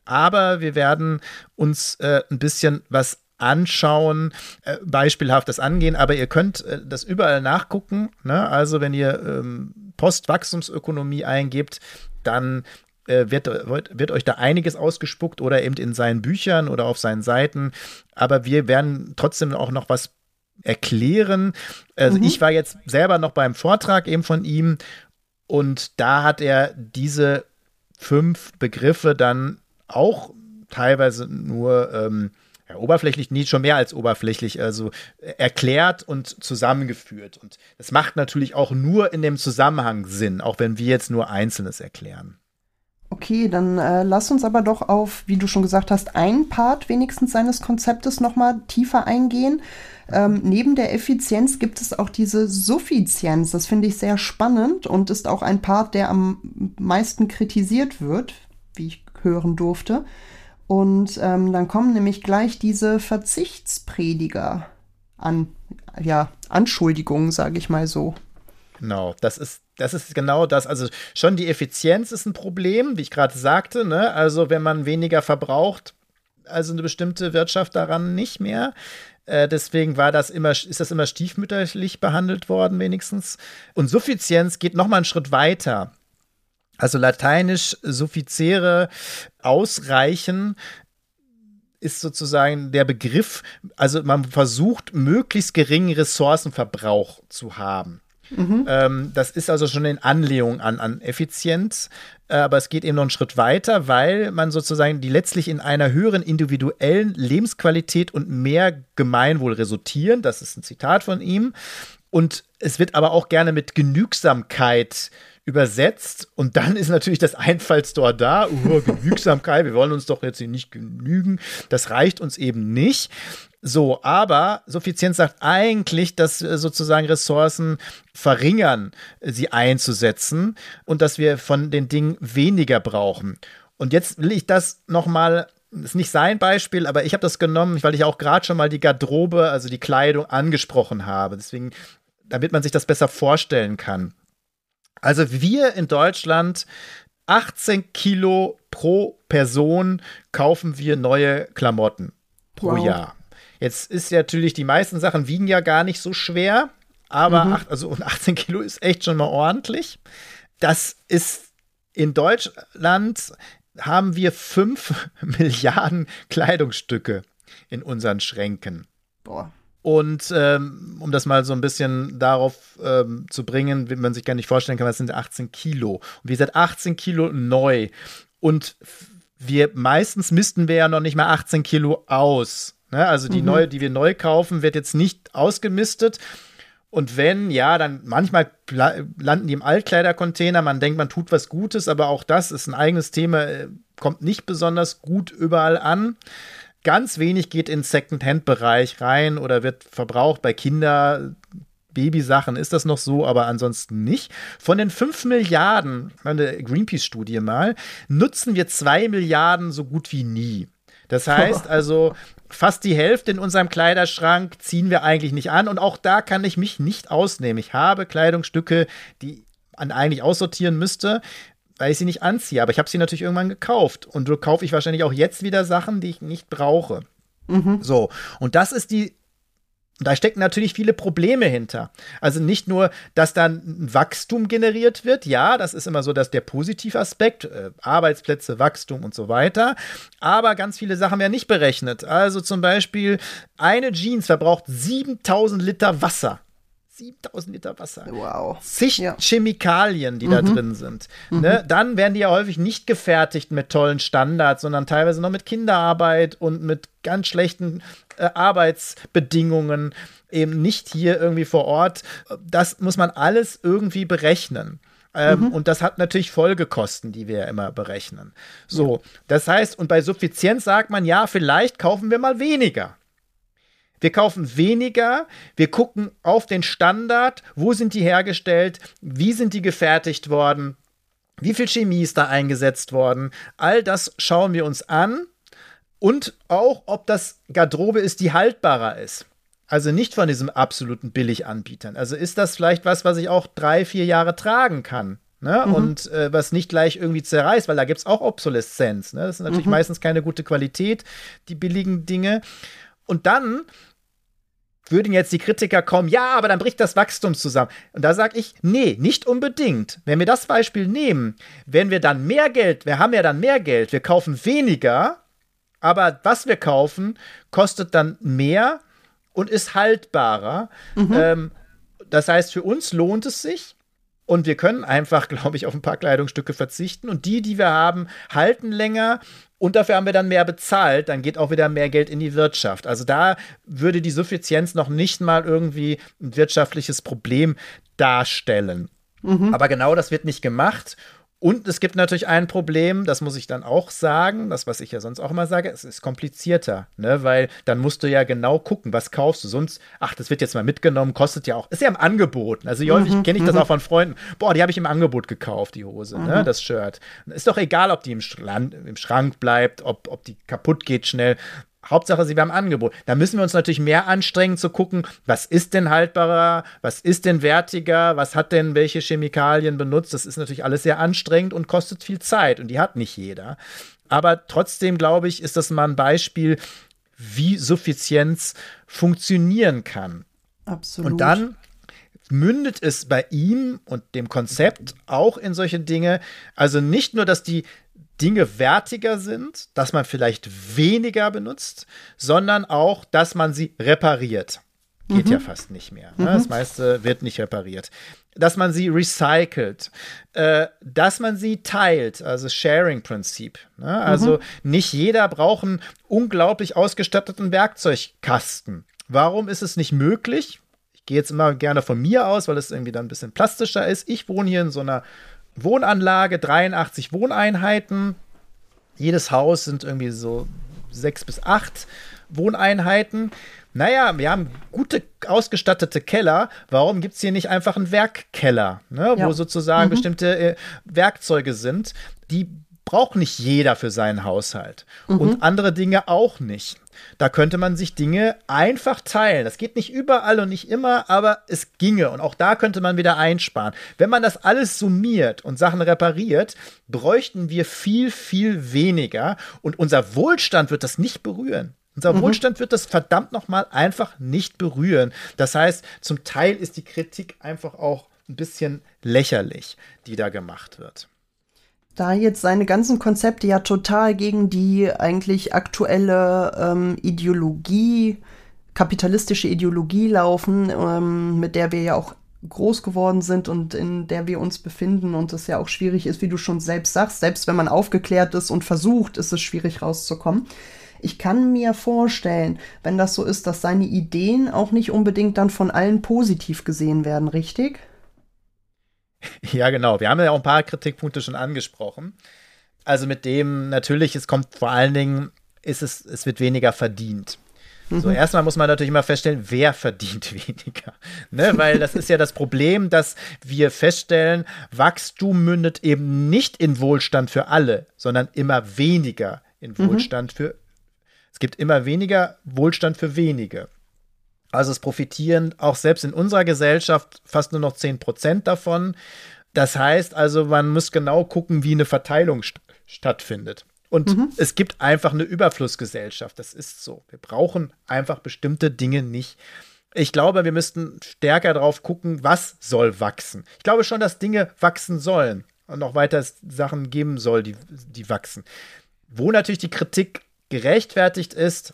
Aber wir werden uns äh, ein bisschen was anschauen, äh, beispielhaft das angehen, aber ihr könnt äh, das überall nachgucken. Ne? Also wenn ihr ähm, Postwachstumsökonomie eingebt, dann wird, wird euch da einiges ausgespuckt oder eben in seinen Büchern oder auf seinen Seiten. Aber wir werden trotzdem auch noch was erklären. Also mhm. ich war jetzt selber noch beim Vortrag eben von ihm und da hat er diese fünf Begriffe dann auch teilweise nur ähm, ja, oberflächlich, nicht schon mehr als oberflächlich, also erklärt und zusammengeführt. Und das macht natürlich auch nur in dem Zusammenhang Sinn, auch wenn wir jetzt nur Einzelnes erklären. Okay, dann äh, lass uns aber doch auf, wie du schon gesagt hast, einen Part wenigstens seines Konzeptes nochmal tiefer eingehen. Ähm, neben der Effizienz gibt es auch diese Suffizienz. Das finde ich sehr spannend und ist auch ein Part, der am meisten kritisiert wird, wie ich hören durfte. Und ähm, dann kommen nämlich gleich diese Verzichtsprediger an, ja, Anschuldigungen, sage ich mal so. Genau, das ist, das ist genau das. Also schon die Effizienz ist ein Problem, wie ich gerade sagte. Ne? Also wenn man weniger verbraucht, also eine bestimmte Wirtschaft daran nicht mehr. Äh, deswegen war das immer, ist das immer stiefmütterlich behandelt worden, wenigstens. Und Suffizienz geht noch mal einen Schritt weiter. Also lateinisch suffiziere, ausreichen, ist sozusagen der Begriff, also man versucht, möglichst geringen Ressourcenverbrauch zu haben. Mhm. Das ist also schon in Anlehnung an, an Effizienz, äh, aber es geht eben noch einen Schritt weiter, weil man sozusagen die letztlich in einer höheren individuellen Lebensqualität und mehr Gemeinwohl resultieren. Das ist ein Zitat von ihm. Und es wird aber auch gerne mit Genügsamkeit übersetzt und dann ist natürlich das Einfallstor da, uh, Genügsamkeit, wir wollen uns doch jetzt hier nicht genügen, das reicht uns eben nicht. So, aber Suffizienz sagt eigentlich, dass sozusagen Ressourcen verringern, sie einzusetzen und dass wir von den Dingen weniger brauchen. Und jetzt will ich das nochmal ist nicht sein Beispiel, aber ich habe das genommen, weil ich auch gerade schon mal die Garderobe, also die Kleidung angesprochen habe. Deswegen, damit man sich das besser vorstellen kann. Also wir in Deutschland 18 Kilo pro Person kaufen wir neue Klamotten pro wow. Jahr. Jetzt ist ja natürlich, die meisten Sachen wiegen ja gar nicht so schwer, aber mhm. acht, also 18 Kilo ist echt schon mal ordentlich. Das ist in Deutschland haben wir 5 Milliarden Kleidungsstücke in unseren Schränken. Boah. Und ähm, um das mal so ein bisschen darauf ähm, zu bringen, wie man sich gar nicht vorstellen kann, was sind 18 Kilo. Und wir sind 18 Kilo neu. Und wir meistens missten wir ja noch nicht mal 18 Kilo aus. Ne? Also die mhm. neue, die wir neu kaufen, wird jetzt nicht ausgemistet. Und wenn, ja, dann manchmal landen die im Altkleidercontainer. Man denkt, man tut was Gutes, aber auch das ist ein eigenes Thema, äh, kommt nicht besonders gut überall an. Ganz wenig geht in Second-Hand-Bereich rein oder wird verbraucht bei Kinder. Babysachen ist das noch so, aber ansonsten nicht. Von den 5 Milliarden, eine Greenpeace-Studie mal, nutzen wir 2 Milliarden so gut wie nie. Das heißt also, fast die Hälfte in unserem Kleiderschrank ziehen wir eigentlich nicht an. Und auch da kann ich mich nicht ausnehmen. Ich habe Kleidungsstücke, die man eigentlich aussortieren müsste weil ich sie nicht anziehe. Aber ich habe sie natürlich irgendwann gekauft. Und so kaufe ich wahrscheinlich auch jetzt wieder Sachen, die ich nicht brauche. Mhm. So. Und das ist die. Da stecken natürlich viele Probleme hinter. Also nicht nur, dass dann Wachstum generiert wird. Ja, das ist immer so, dass der Positivaspekt, äh, Arbeitsplätze, Wachstum und so weiter. Aber ganz viele Sachen werden nicht berechnet. Also zum Beispiel, eine Jeans verbraucht 7000 Liter Wasser. 7000 Liter Wasser. Wow. Zig ja. Chemikalien, die mhm. da drin sind. Mhm. Ne? Dann werden die ja häufig nicht gefertigt mit tollen Standards, sondern teilweise noch mit Kinderarbeit und mit ganz schlechten äh, Arbeitsbedingungen. Eben nicht hier irgendwie vor Ort. Das muss man alles irgendwie berechnen. Ähm, mhm. Und das hat natürlich Folgekosten, die wir ja immer berechnen. So, das heißt, und bei Suffizienz sagt man, ja, vielleicht kaufen wir mal weniger. Wir kaufen weniger, wir gucken auf den Standard, wo sind die hergestellt, wie sind die gefertigt worden, wie viel Chemie ist da eingesetzt worden. All das schauen wir uns an und auch, ob das Garderobe ist, die haltbarer ist. Also nicht von diesem absoluten Billiganbietern. Also ist das vielleicht was, was ich auch drei, vier Jahre tragen kann. Ne? Mhm. Und äh, was nicht gleich irgendwie zerreißt, weil da gibt es auch Obsoleszenz. Ne? Das ist natürlich mhm. meistens keine gute Qualität, die billigen Dinge. Und dann würden jetzt die Kritiker kommen, ja, aber dann bricht das Wachstum zusammen. Und da sage ich, nee, nicht unbedingt. Wenn wir das Beispiel nehmen, wenn wir dann mehr Geld, wir haben ja dann mehr Geld, wir kaufen weniger, aber was wir kaufen, kostet dann mehr und ist haltbarer. Mhm. Ähm, das heißt, für uns lohnt es sich. Und wir können einfach, glaube ich, auf ein paar Kleidungsstücke verzichten. Und die, die wir haben, halten länger und dafür haben wir dann mehr bezahlt, dann geht auch wieder mehr Geld in die Wirtschaft. Also da würde die Suffizienz noch nicht mal irgendwie ein wirtschaftliches Problem darstellen. Mhm. Aber genau das wird nicht gemacht. Und es gibt natürlich ein Problem, das muss ich dann auch sagen, das, was ich ja sonst auch immer sage, es ist komplizierter, ne? weil dann musst du ja genau gucken, was kaufst du. Sonst, ach, das wird jetzt mal mitgenommen, kostet ja auch, ist ja im Angebot. Also häufig mhm, kenne ich das mhm. auch von Freunden, boah, die habe ich im Angebot gekauft, die Hose, ne? mhm. ne? das Shirt. Ist doch egal, ob die im, Schrank, im Schrank bleibt, ob, ob die kaputt geht schnell. Hauptsache, sie im Angebot. Da müssen wir uns natürlich mehr anstrengen zu gucken, was ist denn haltbarer, was ist denn wertiger, was hat denn welche Chemikalien benutzt. Das ist natürlich alles sehr anstrengend und kostet viel Zeit und die hat nicht jeder. Aber trotzdem, glaube ich, ist das mal ein Beispiel, wie Suffizienz funktionieren kann. Absolut. Und dann mündet es bei ihm und dem Konzept auch in solche Dinge. Also nicht nur, dass die Dinge wertiger sind, dass man vielleicht weniger benutzt, sondern auch, dass man sie repariert. Geht mhm. ja fast nicht mehr. Ne? Mhm. Das meiste wird nicht repariert. Dass man sie recycelt, äh, dass man sie teilt, also Sharing-Prinzip. Ne? Also mhm. nicht jeder braucht einen unglaublich ausgestatteten Werkzeugkasten. Warum ist es nicht möglich? Ich gehe jetzt immer gerne von mir aus, weil es irgendwie dann ein bisschen plastischer ist. Ich wohne hier in so einer Wohnanlage, 83 Wohneinheiten. Jedes Haus sind irgendwie so sechs bis acht Wohneinheiten. Naja, wir haben gute ausgestattete Keller. Warum gibt es hier nicht einfach einen Werkkeller, ne, ja. wo sozusagen mhm. bestimmte äh, Werkzeuge sind? Die braucht nicht jeder für seinen Haushalt. Mhm. Und andere Dinge auch nicht. Da könnte man sich Dinge einfach teilen. Das geht nicht überall und nicht immer, aber es ginge. Und auch da könnte man wieder einsparen. Wenn man das alles summiert und Sachen repariert, bräuchten wir viel, viel weniger. Und unser Wohlstand wird das nicht berühren. Unser mhm. Wohlstand wird das verdammt nochmal einfach nicht berühren. Das heißt, zum Teil ist die Kritik einfach auch ein bisschen lächerlich, die da gemacht wird da jetzt seine ganzen Konzepte ja total gegen die eigentlich aktuelle ähm, Ideologie, kapitalistische Ideologie laufen, ähm, mit der wir ja auch groß geworden sind und in der wir uns befinden und es ja auch schwierig ist, wie du schon selbst sagst, selbst wenn man aufgeklärt ist und versucht, ist es schwierig rauszukommen. Ich kann mir vorstellen, wenn das so ist, dass seine Ideen auch nicht unbedingt dann von allen positiv gesehen werden, richtig? Ja, genau. Wir haben ja auch ein paar Kritikpunkte schon angesprochen. Also mit dem natürlich, es kommt vor allen Dingen, ist es, es wird weniger verdient. Mhm. So, erstmal muss man natürlich mal feststellen, wer verdient weniger. Ne? Weil das ist ja das Problem, dass wir feststellen, Wachstum mündet eben nicht in Wohlstand für alle, sondern immer weniger in mhm. Wohlstand mhm. für. Es gibt immer weniger Wohlstand für wenige. Also es profitieren auch selbst in unserer Gesellschaft fast nur noch 10 Prozent davon. Das heißt also, man muss genau gucken, wie eine Verteilung st stattfindet. Und mhm. es gibt einfach eine Überflussgesellschaft. Das ist so. Wir brauchen einfach bestimmte Dinge nicht. Ich glaube, wir müssten stärker darauf gucken, was soll wachsen. Ich glaube schon, dass Dinge wachsen sollen und noch weiter Sachen geben soll, die, die wachsen. Wo natürlich die Kritik gerechtfertigt ist,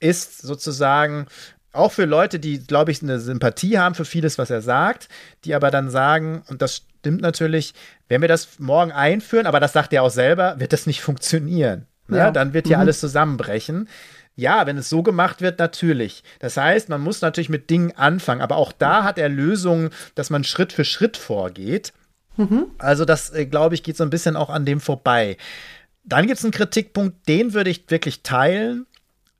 ist sozusagen auch für Leute, die, glaube ich, eine Sympathie haben für vieles, was er sagt, die aber dann sagen, und das stimmt natürlich, wenn wir das morgen einführen, aber das sagt er auch selber, wird das nicht funktionieren. Ne? Ja. Dann wird hier mhm. alles zusammenbrechen. Ja, wenn es so gemacht wird, natürlich. Das heißt, man muss natürlich mit Dingen anfangen, aber auch da hat er Lösungen, dass man Schritt für Schritt vorgeht. Mhm. Also, das, äh, glaube ich, geht so ein bisschen auch an dem vorbei. Dann gibt es einen Kritikpunkt, den würde ich wirklich teilen.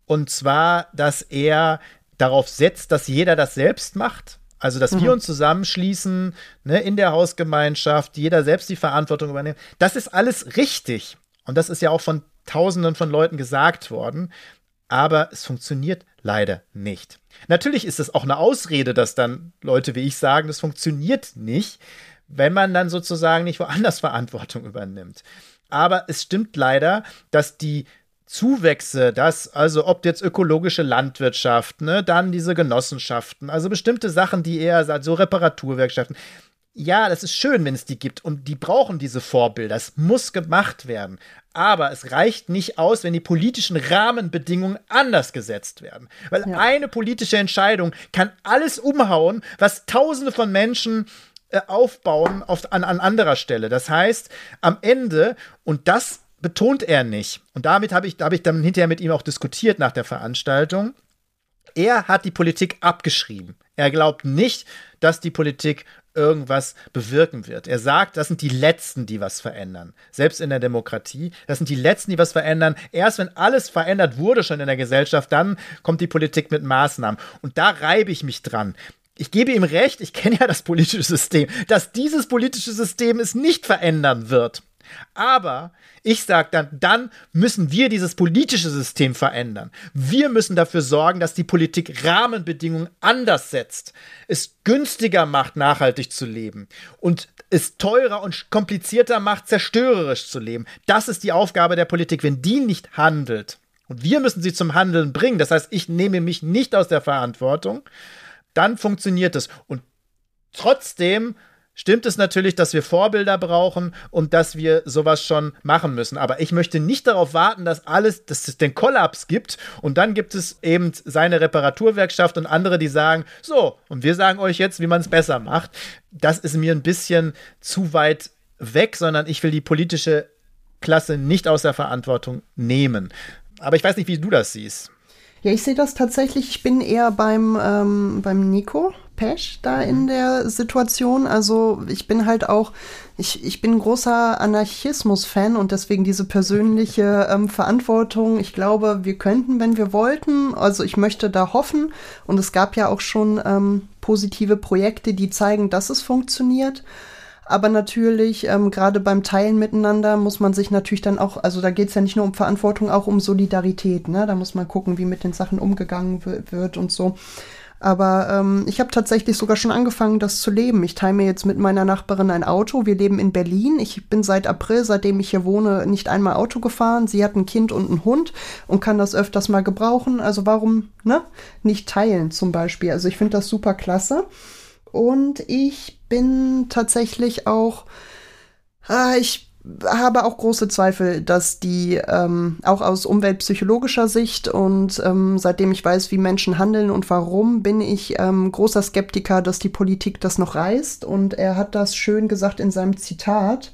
Und zwar, dass er darauf setzt, dass jeder das selbst macht. Also, dass mhm. wir uns zusammenschließen ne, in der Hausgemeinschaft, jeder selbst die Verantwortung übernimmt. Das ist alles richtig. Und das ist ja auch von Tausenden von Leuten gesagt worden. aber es funktioniert leider nicht. Natürlich ist es auch eine Ausrede, dass dann Leute wie ich sagen, das funktioniert nicht, wenn man dann sozusagen nicht woanders Verantwortung übernimmt. Aber es stimmt leider, dass die Zuwächse, dass, also ob jetzt ökologische Landwirtschaft, ne, dann diese Genossenschaften, also bestimmte Sachen, die eher so Reparaturwerkstätten. Ja, das ist schön, wenn es die gibt und die brauchen diese Vorbilder. Es muss gemacht werden. Aber es reicht nicht aus, wenn die politischen Rahmenbedingungen anders gesetzt werden. Weil ja. eine politische Entscheidung kann alles umhauen, was Tausende von Menschen äh, aufbauen auf, an, an anderer Stelle. Das heißt, am Ende, und das betont er nicht. Und damit habe ich, hab ich dann hinterher mit ihm auch diskutiert nach der Veranstaltung. Er hat die Politik abgeschrieben. Er glaubt nicht, dass die Politik irgendwas bewirken wird. Er sagt, das sind die Letzten, die was verändern. Selbst in der Demokratie. Das sind die Letzten, die was verändern. Erst wenn alles verändert wurde schon in der Gesellschaft, dann kommt die Politik mit Maßnahmen. Und da reibe ich mich dran. Ich gebe ihm recht, ich kenne ja das politische System, dass dieses politische System es nicht verändern wird. Aber ich sage dann, dann müssen wir dieses politische System verändern. Wir müssen dafür sorgen, dass die Politik Rahmenbedingungen anders setzt, es günstiger macht, nachhaltig zu leben und es teurer und komplizierter macht, zerstörerisch zu leben. Das ist die Aufgabe der Politik. Wenn die nicht handelt und wir müssen sie zum Handeln bringen, das heißt, ich nehme mich nicht aus der Verantwortung, dann funktioniert es. Und trotzdem stimmt es natürlich, dass wir Vorbilder brauchen und dass wir sowas schon machen müssen. Aber ich möchte nicht darauf warten, dass alles, dass es den Kollaps gibt und dann gibt es eben seine Reparaturwerkstatt und andere, die sagen, so, und wir sagen euch jetzt, wie man es besser macht. Das ist mir ein bisschen zu weit weg, sondern ich will die politische Klasse nicht aus der Verantwortung nehmen. Aber ich weiß nicht, wie du das siehst. Ja, ich sehe das tatsächlich, ich bin eher beim, ähm, beim Nico Pesch da in der Situation. Also ich bin halt auch, ich, ich bin großer Anarchismus-Fan und deswegen diese persönliche ähm, Verantwortung. Ich glaube, wir könnten, wenn wir wollten. Also ich möchte da hoffen. Und es gab ja auch schon ähm, positive Projekte, die zeigen, dass es funktioniert. Aber natürlich, ähm, gerade beim Teilen miteinander muss man sich natürlich dann auch, also da geht es ja nicht nur um Verantwortung, auch um Solidarität. Ne? Da muss man gucken, wie mit den Sachen umgegangen wird und so. Aber ähm, ich habe tatsächlich sogar schon angefangen, das zu leben. Ich teile mir jetzt mit meiner Nachbarin ein Auto. Wir leben in Berlin. Ich bin seit April, seitdem ich hier wohne, nicht einmal Auto gefahren. Sie hat ein Kind und einen Hund und kann das öfters mal gebrauchen. Also warum ne? nicht teilen zum Beispiel? Also ich finde das super klasse. Und ich bin tatsächlich auch, ah, ich habe auch große Zweifel, dass die ähm, auch aus umweltpsychologischer Sicht und ähm, seitdem ich weiß, wie Menschen handeln und warum, bin ich ähm, großer Skeptiker, dass die Politik das noch reißt. Und er hat das schön gesagt in seinem Zitat.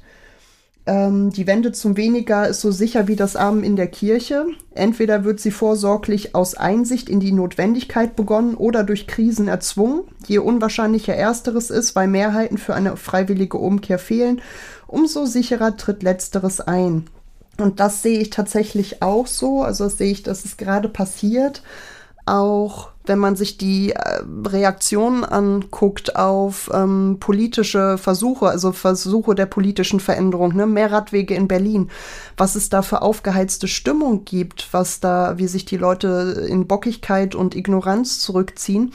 Ähm, die Wende zum Weniger ist so sicher wie das Armen in der Kirche. Entweder wird sie vorsorglich aus Einsicht in die Notwendigkeit begonnen oder durch Krisen erzwungen. Je unwahrscheinlicher ersteres ist, weil Mehrheiten für eine freiwillige Umkehr fehlen umso sicherer tritt letzteres ein. Und das sehe ich tatsächlich auch so. Also sehe ich, dass es gerade passiert. Auch wenn man sich die äh, Reaktionen anguckt auf ähm, politische Versuche, also Versuche der politischen Veränderung, ne? mehr Radwege in Berlin, was es da für aufgeheizte Stimmung gibt, was da, wie sich die Leute in Bockigkeit und Ignoranz zurückziehen.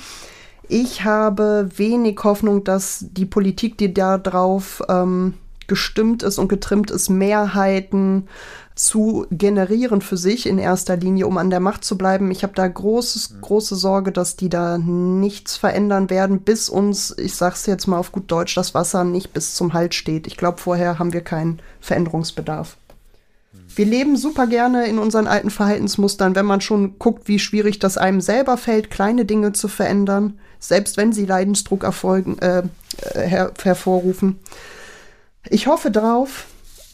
Ich habe wenig Hoffnung, dass die Politik, die da drauf ähm, gestimmt ist und getrimmt ist, Mehrheiten zu generieren für sich in erster Linie, um an der Macht zu bleiben. Ich habe da großes, große Sorge, dass die da nichts verändern werden, bis uns, ich sag's jetzt mal auf gut Deutsch, das Wasser nicht bis zum Halt steht. Ich glaube, vorher haben wir keinen Veränderungsbedarf. Wir leben super gerne in unseren alten Verhaltensmustern, wenn man schon guckt, wie schwierig das einem selber fällt, kleine Dinge zu verändern, selbst wenn sie Leidensdruck erfolgen, äh, her hervorrufen. Ich hoffe drauf,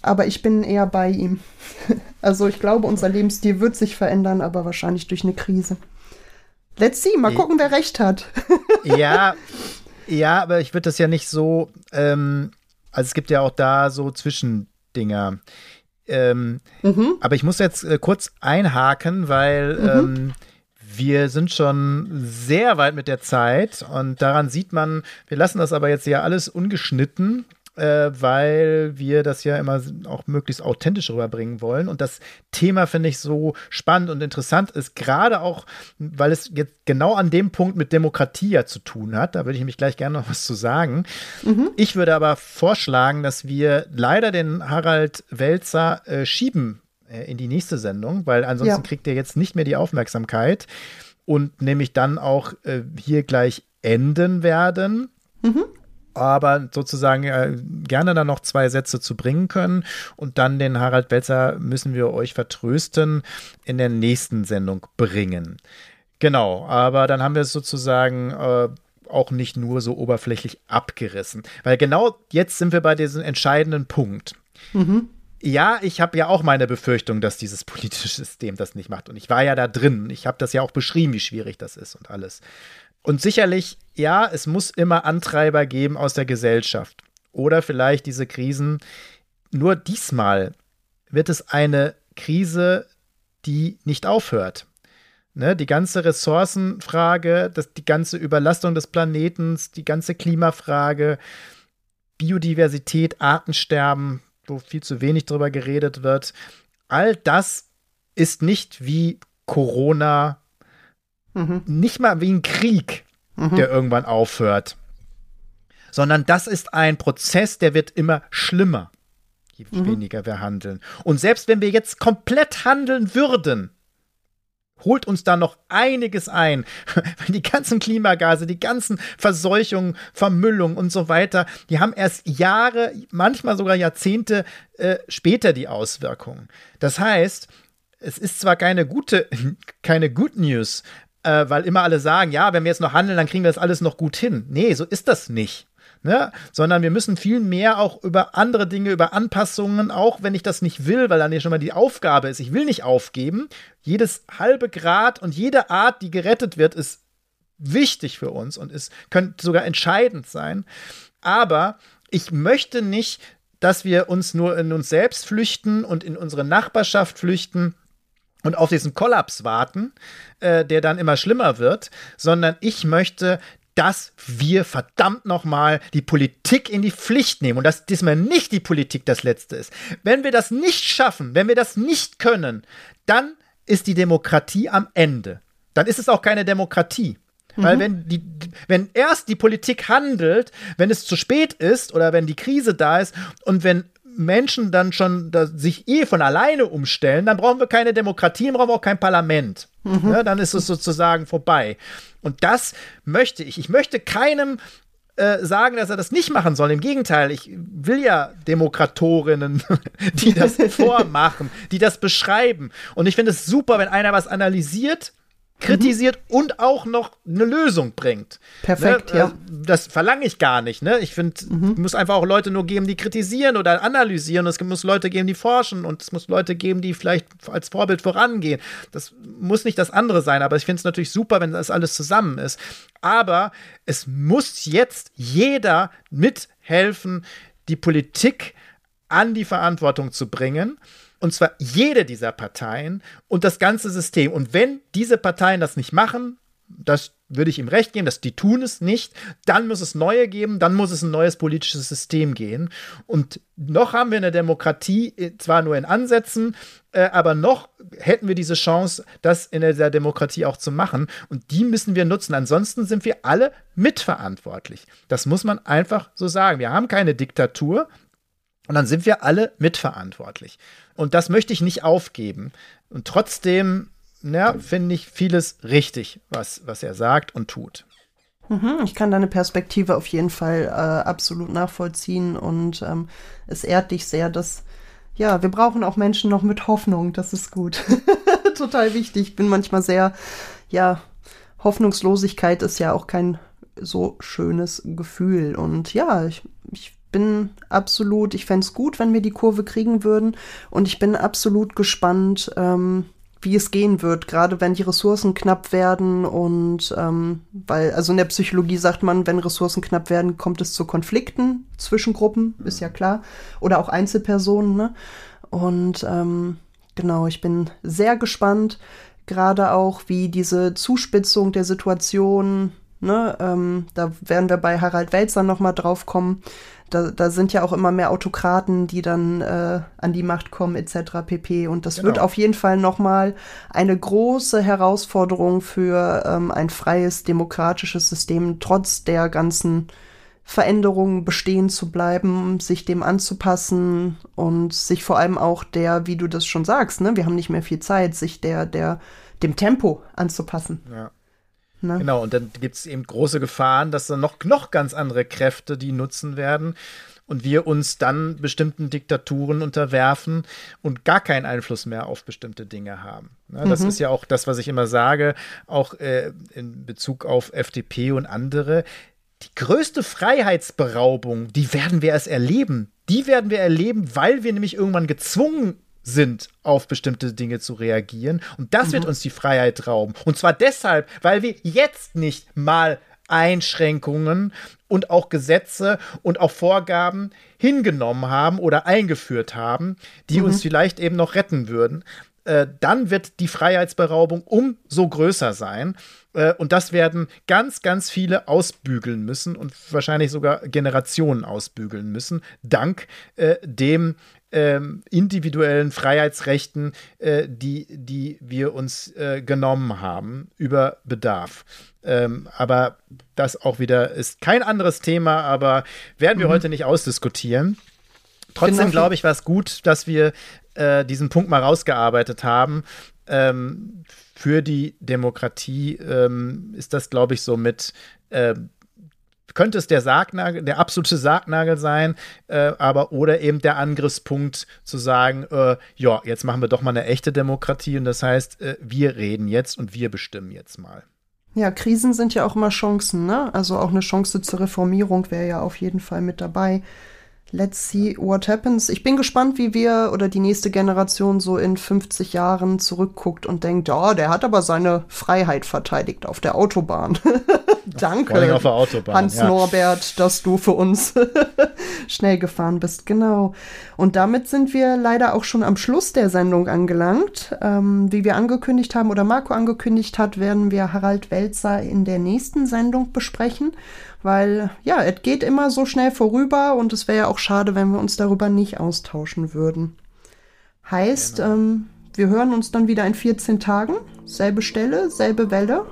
aber ich bin eher bei ihm. Also ich glaube, unser Lebensstil wird sich verändern, aber wahrscheinlich durch eine Krise. Let's see, mal gucken, wer recht hat. ja, ja, aber ich würde das ja nicht so, ähm, also es gibt ja auch da so Zwischendinger. Ähm, mhm. Aber ich muss jetzt äh, kurz einhaken, weil mhm. ähm, wir sind schon sehr weit mit der Zeit und daran sieht man, wir lassen das aber jetzt ja alles ungeschnitten äh, weil wir das ja immer auch möglichst authentisch rüberbringen wollen. Und das Thema finde ich so spannend und interessant ist, gerade auch, weil es jetzt genau an dem Punkt mit Demokratie ja zu tun hat. Da würde ich nämlich gleich gerne noch was zu sagen. Mhm. Ich würde aber vorschlagen, dass wir leider den Harald Welzer äh, schieben äh, in die nächste Sendung, weil ansonsten ja. kriegt er jetzt nicht mehr die Aufmerksamkeit und nämlich dann auch äh, hier gleich enden werden. Mhm aber sozusagen äh, gerne dann noch zwei Sätze zu bringen können. Und dann den Harald Belzer müssen wir euch vertrösten in der nächsten Sendung bringen. Genau, aber dann haben wir es sozusagen äh, auch nicht nur so oberflächlich abgerissen. Weil genau jetzt sind wir bei diesem entscheidenden Punkt. Mhm. Ja, ich habe ja auch meine Befürchtung, dass dieses politische System das nicht macht. Und ich war ja da drin. Ich habe das ja auch beschrieben, wie schwierig das ist und alles. Und sicherlich, ja, es muss immer Antreiber geben aus der Gesellschaft. Oder vielleicht diese Krisen. Nur diesmal wird es eine Krise, die nicht aufhört. Ne, die ganze Ressourcenfrage, das, die ganze Überlastung des Planetens, die ganze Klimafrage, Biodiversität, Artensterben, wo viel zu wenig drüber geredet wird. All das ist nicht wie Corona Mhm. Nicht mal wie ein Krieg, mhm. der irgendwann aufhört. Sondern das ist ein Prozess, der wird immer schlimmer, je mhm. weniger wir handeln. Und selbst wenn wir jetzt komplett handeln würden, holt uns da noch einiges ein. Die ganzen Klimagase, die ganzen Verseuchungen, Vermüllung und so weiter, die haben erst Jahre, manchmal sogar Jahrzehnte äh, später die Auswirkungen. Das heißt, es ist zwar keine gute, keine Good News, äh, weil immer alle sagen, ja, wenn wir jetzt noch handeln, dann kriegen wir das alles noch gut hin. Nee, so ist das nicht. Ne? Sondern wir müssen viel mehr auch über andere Dinge, über Anpassungen, auch wenn ich das nicht will, weil dann ja schon mal die Aufgabe ist, ich will nicht aufgeben. Jedes halbe Grad und jede Art, die gerettet wird, ist wichtig für uns und es könnte sogar entscheidend sein. Aber ich möchte nicht, dass wir uns nur in uns selbst flüchten und in unsere Nachbarschaft flüchten und auf diesen Kollaps warten, äh, der dann immer schlimmer wird, sondern ich möchte, dass wir verdammt nochmal die Politik in die Pflicht nehmen und dass diesmal nicht die Politik das Letzte ist. Wenn wir das nicht schaffen, wenn wir das nicht können, dann ist die Demokratie am Ende. Dann ist es auch keine Demokratie. Mhm. Weil wenn, die, wenn erst die Politik handelt, wenn es zu spät ist oder wenn die Krise da ist und wenn Menschen dann schon sich eh von alleine umstellen, dann brauchen wir keine Demokratie, dann brauchen wir auch kein Parlament. Mhm. Ja, dann ist es sozusagen vorbei. Und das möchte ich. Ich möchte keinem äh, sagen, dass er das nicht machen soll. Im Gegenteil, ich will ja Demokratorinnen, die das vormachen, die das beschreiben. Und ich finde es super, wenn einer was analysiert kritisiert mhm. und auch noch eine Lösung bringt. Perfekt, ne? ja. Äh, das verlange ich gar nicht. Ne? Ich finde, mhm. es muss einfach auch Leute nur geben, die kritisieren oder analysieren. Es muss Leute geben, die forschen und es muss Leute geben, die vielleicht als Vorbild vorangehen. Das muss nicht das andere sein, aber ich finde es natürlich super, wenn das alles zusammen ist. Aber es muss jetzt jeder mithelfen, die Politik an die Verantwortung zu bringen und zwar jede dieser Parteien und das ganze System. Und wenn diese Parteien das nicht machen, das würde ich ihm recht geben, dass die tun es nicht, dann muss es neue geben, dann muss es ein neues politisches System gehen. Und noch haben wir eine Demokratie, äh, zwar nur in Ansätzen, äh, aber noch hätten wir diese Chance, das in der Demokratie auch zu machen. Und die müssen wir nutzen. Ansonsten sind wir alle mitverantwortlich. Das muss man einfach so sagen. Wir haben keine Diktatur, und dann sind wir alle mitverantwortlich. Und das möchte ich nicht aufgeben. Und trotzdem, ja, finde ich vieles richtig, was, was er sagt und tut. Mhm, ich kann deine Perspektive auf jeden Fall äh, absolut nachvollziehen und ähm, es ehrt dich sehr, dass, ja, wir brauchen auch Menschen noch mit Hoffnung, das ist gut. Total wichtig. Ich bin manchmal sehr, ja, Hoffnungslosigkeit ist ja auch kein so schönes Gefühl und ja, ich, ich bin absolut, ich fände es gut, wenn wir die Kurve kriegen würden. Und ich bin absolut gespannt, ähm, wie es gehen wird, gerade wenn die Ressourcen knapp werden und ähm, weil, also in der Psychologie sagt man, wenn Ressourcen knapp werden, kommt es zu Konflikten zwischen Gruppen, ist ja klar, oder auch Einzelpersonen, ne? Und ähm, genau, ich bin sehr gespannt, gerade auch, wie diese Zuspitzung der Situation Ne? Ähm, da werden wir bei Harald Welzer nochmal drauf kommen. Da, da sind ja auch immer mehr Autokraten, die dann äh, an die Macht kommen, etc. pp. Und das genau. wird auf jeden Fall nochmal eine große Herausforderung für ähm, ein freies, demokratisches System, trotz der ganzen Veränderungen bestehen zu bleiben, sich dem anzupassen und sich vor allem auch der, wie du das schon sagst, ne, wir haben nicht mehr viel Zeit, sich der, der, dem Tempo anzupassen. Ja. Ne? Genau, und dann gibt es eben große Gefahren, dass dann noch, noch ganz andere Kräfte die nutzen werden und wir uns dann bestimmten Diktaturen unterwerfen und gar keinen Einfluss mehr auf bestimmte Dinge haben. Ne? Das mhm. ist ja auch das, was ich immer sage, auch äh, in Bezug auf FDP und andere. Die größte Freiheitsberaubung, die werden wir erst erleben. Die werden wir erleben, weil wir nämlich irgendwann gezwungen sind, auf bestimmte Dinge zu reagieren. Und das mhm. wird uns die Freiheit rauben. Und zwar deshalb, weil wir jetzt nicht mal Einschränkungen und auch Gesetze und auch Vorgaben hingenommen haben oder eingeführt haben, die mhm. uns vielleicht eben noch retten würden. Äh, dann wird die Freiheitsberaubung umso größer sein. Äh, und das werden ganz, ganz viele ausbügeln müssen und wahrscheinlich sogar Generationen ausbügeln müssen, dank äh, dem ähm, individuellen Freiheitsrechten, äh, die, die wir uns äh, genommen haben, über Bedarf. Ähm, aber das auch wieder ist kein anderes Thema, aber werden wir mhm. heute nicht ausdiskutieren. Trotzdem glaube ich, war es gut, dass wir äh, diesen Punkt mal rausgearbeitet haben. Ähm, für die Demokratie ähm, ist das, glaube ich, so mit äh, könnte es der Sargnagel, der absolute Sargnagel sein, äh, aber oder eben der Angriffspunkt zu sagen, äh, ja, jetzt machen wir doch mal eine echte Demokratie und das heißt, äh, wir reden jetzt und wir bestimmen jetzt mal. Ja, Krisen sind ja auch immer Chancen, ne? Also auch eine Chance zur Reformierung wäre ja auf jeden Fall mit dabei. Let's see what happens. Ich bin gespannt, wie wir oder die nächste Generation so in 50 Jahren zurückguckt und denkt, ja, oh, der hat aber seine Freiheit verteidigt auf der Autobahn. Danke, auf der Autobahn, Hans ja. Norbert, dass du für uns schnell gefahren bist. Genau. Und damit sind wir leider auch schon am Schluss der Sendung angelangt. Ähm, wie wir angekündigt haben oder Marco angekündigt hat, werden wir Harald Welzer in der nächsten Sendung besprechen weil ja, es geht immer so schnell vorüber und es wäre ja auch schade, wenn wir uns darüber nicht austauschen würden. Heißt, genau. ähm, wir hören uns dann wieder in 14 Tagen. Selbe Stelle, selbe Welle.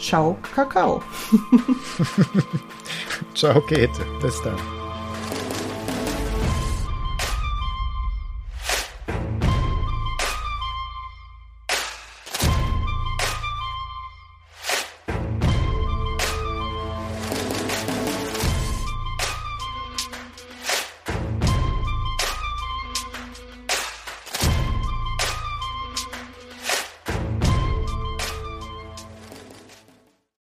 Ciao, Kakao. Ciao, Käthe. Bis dann.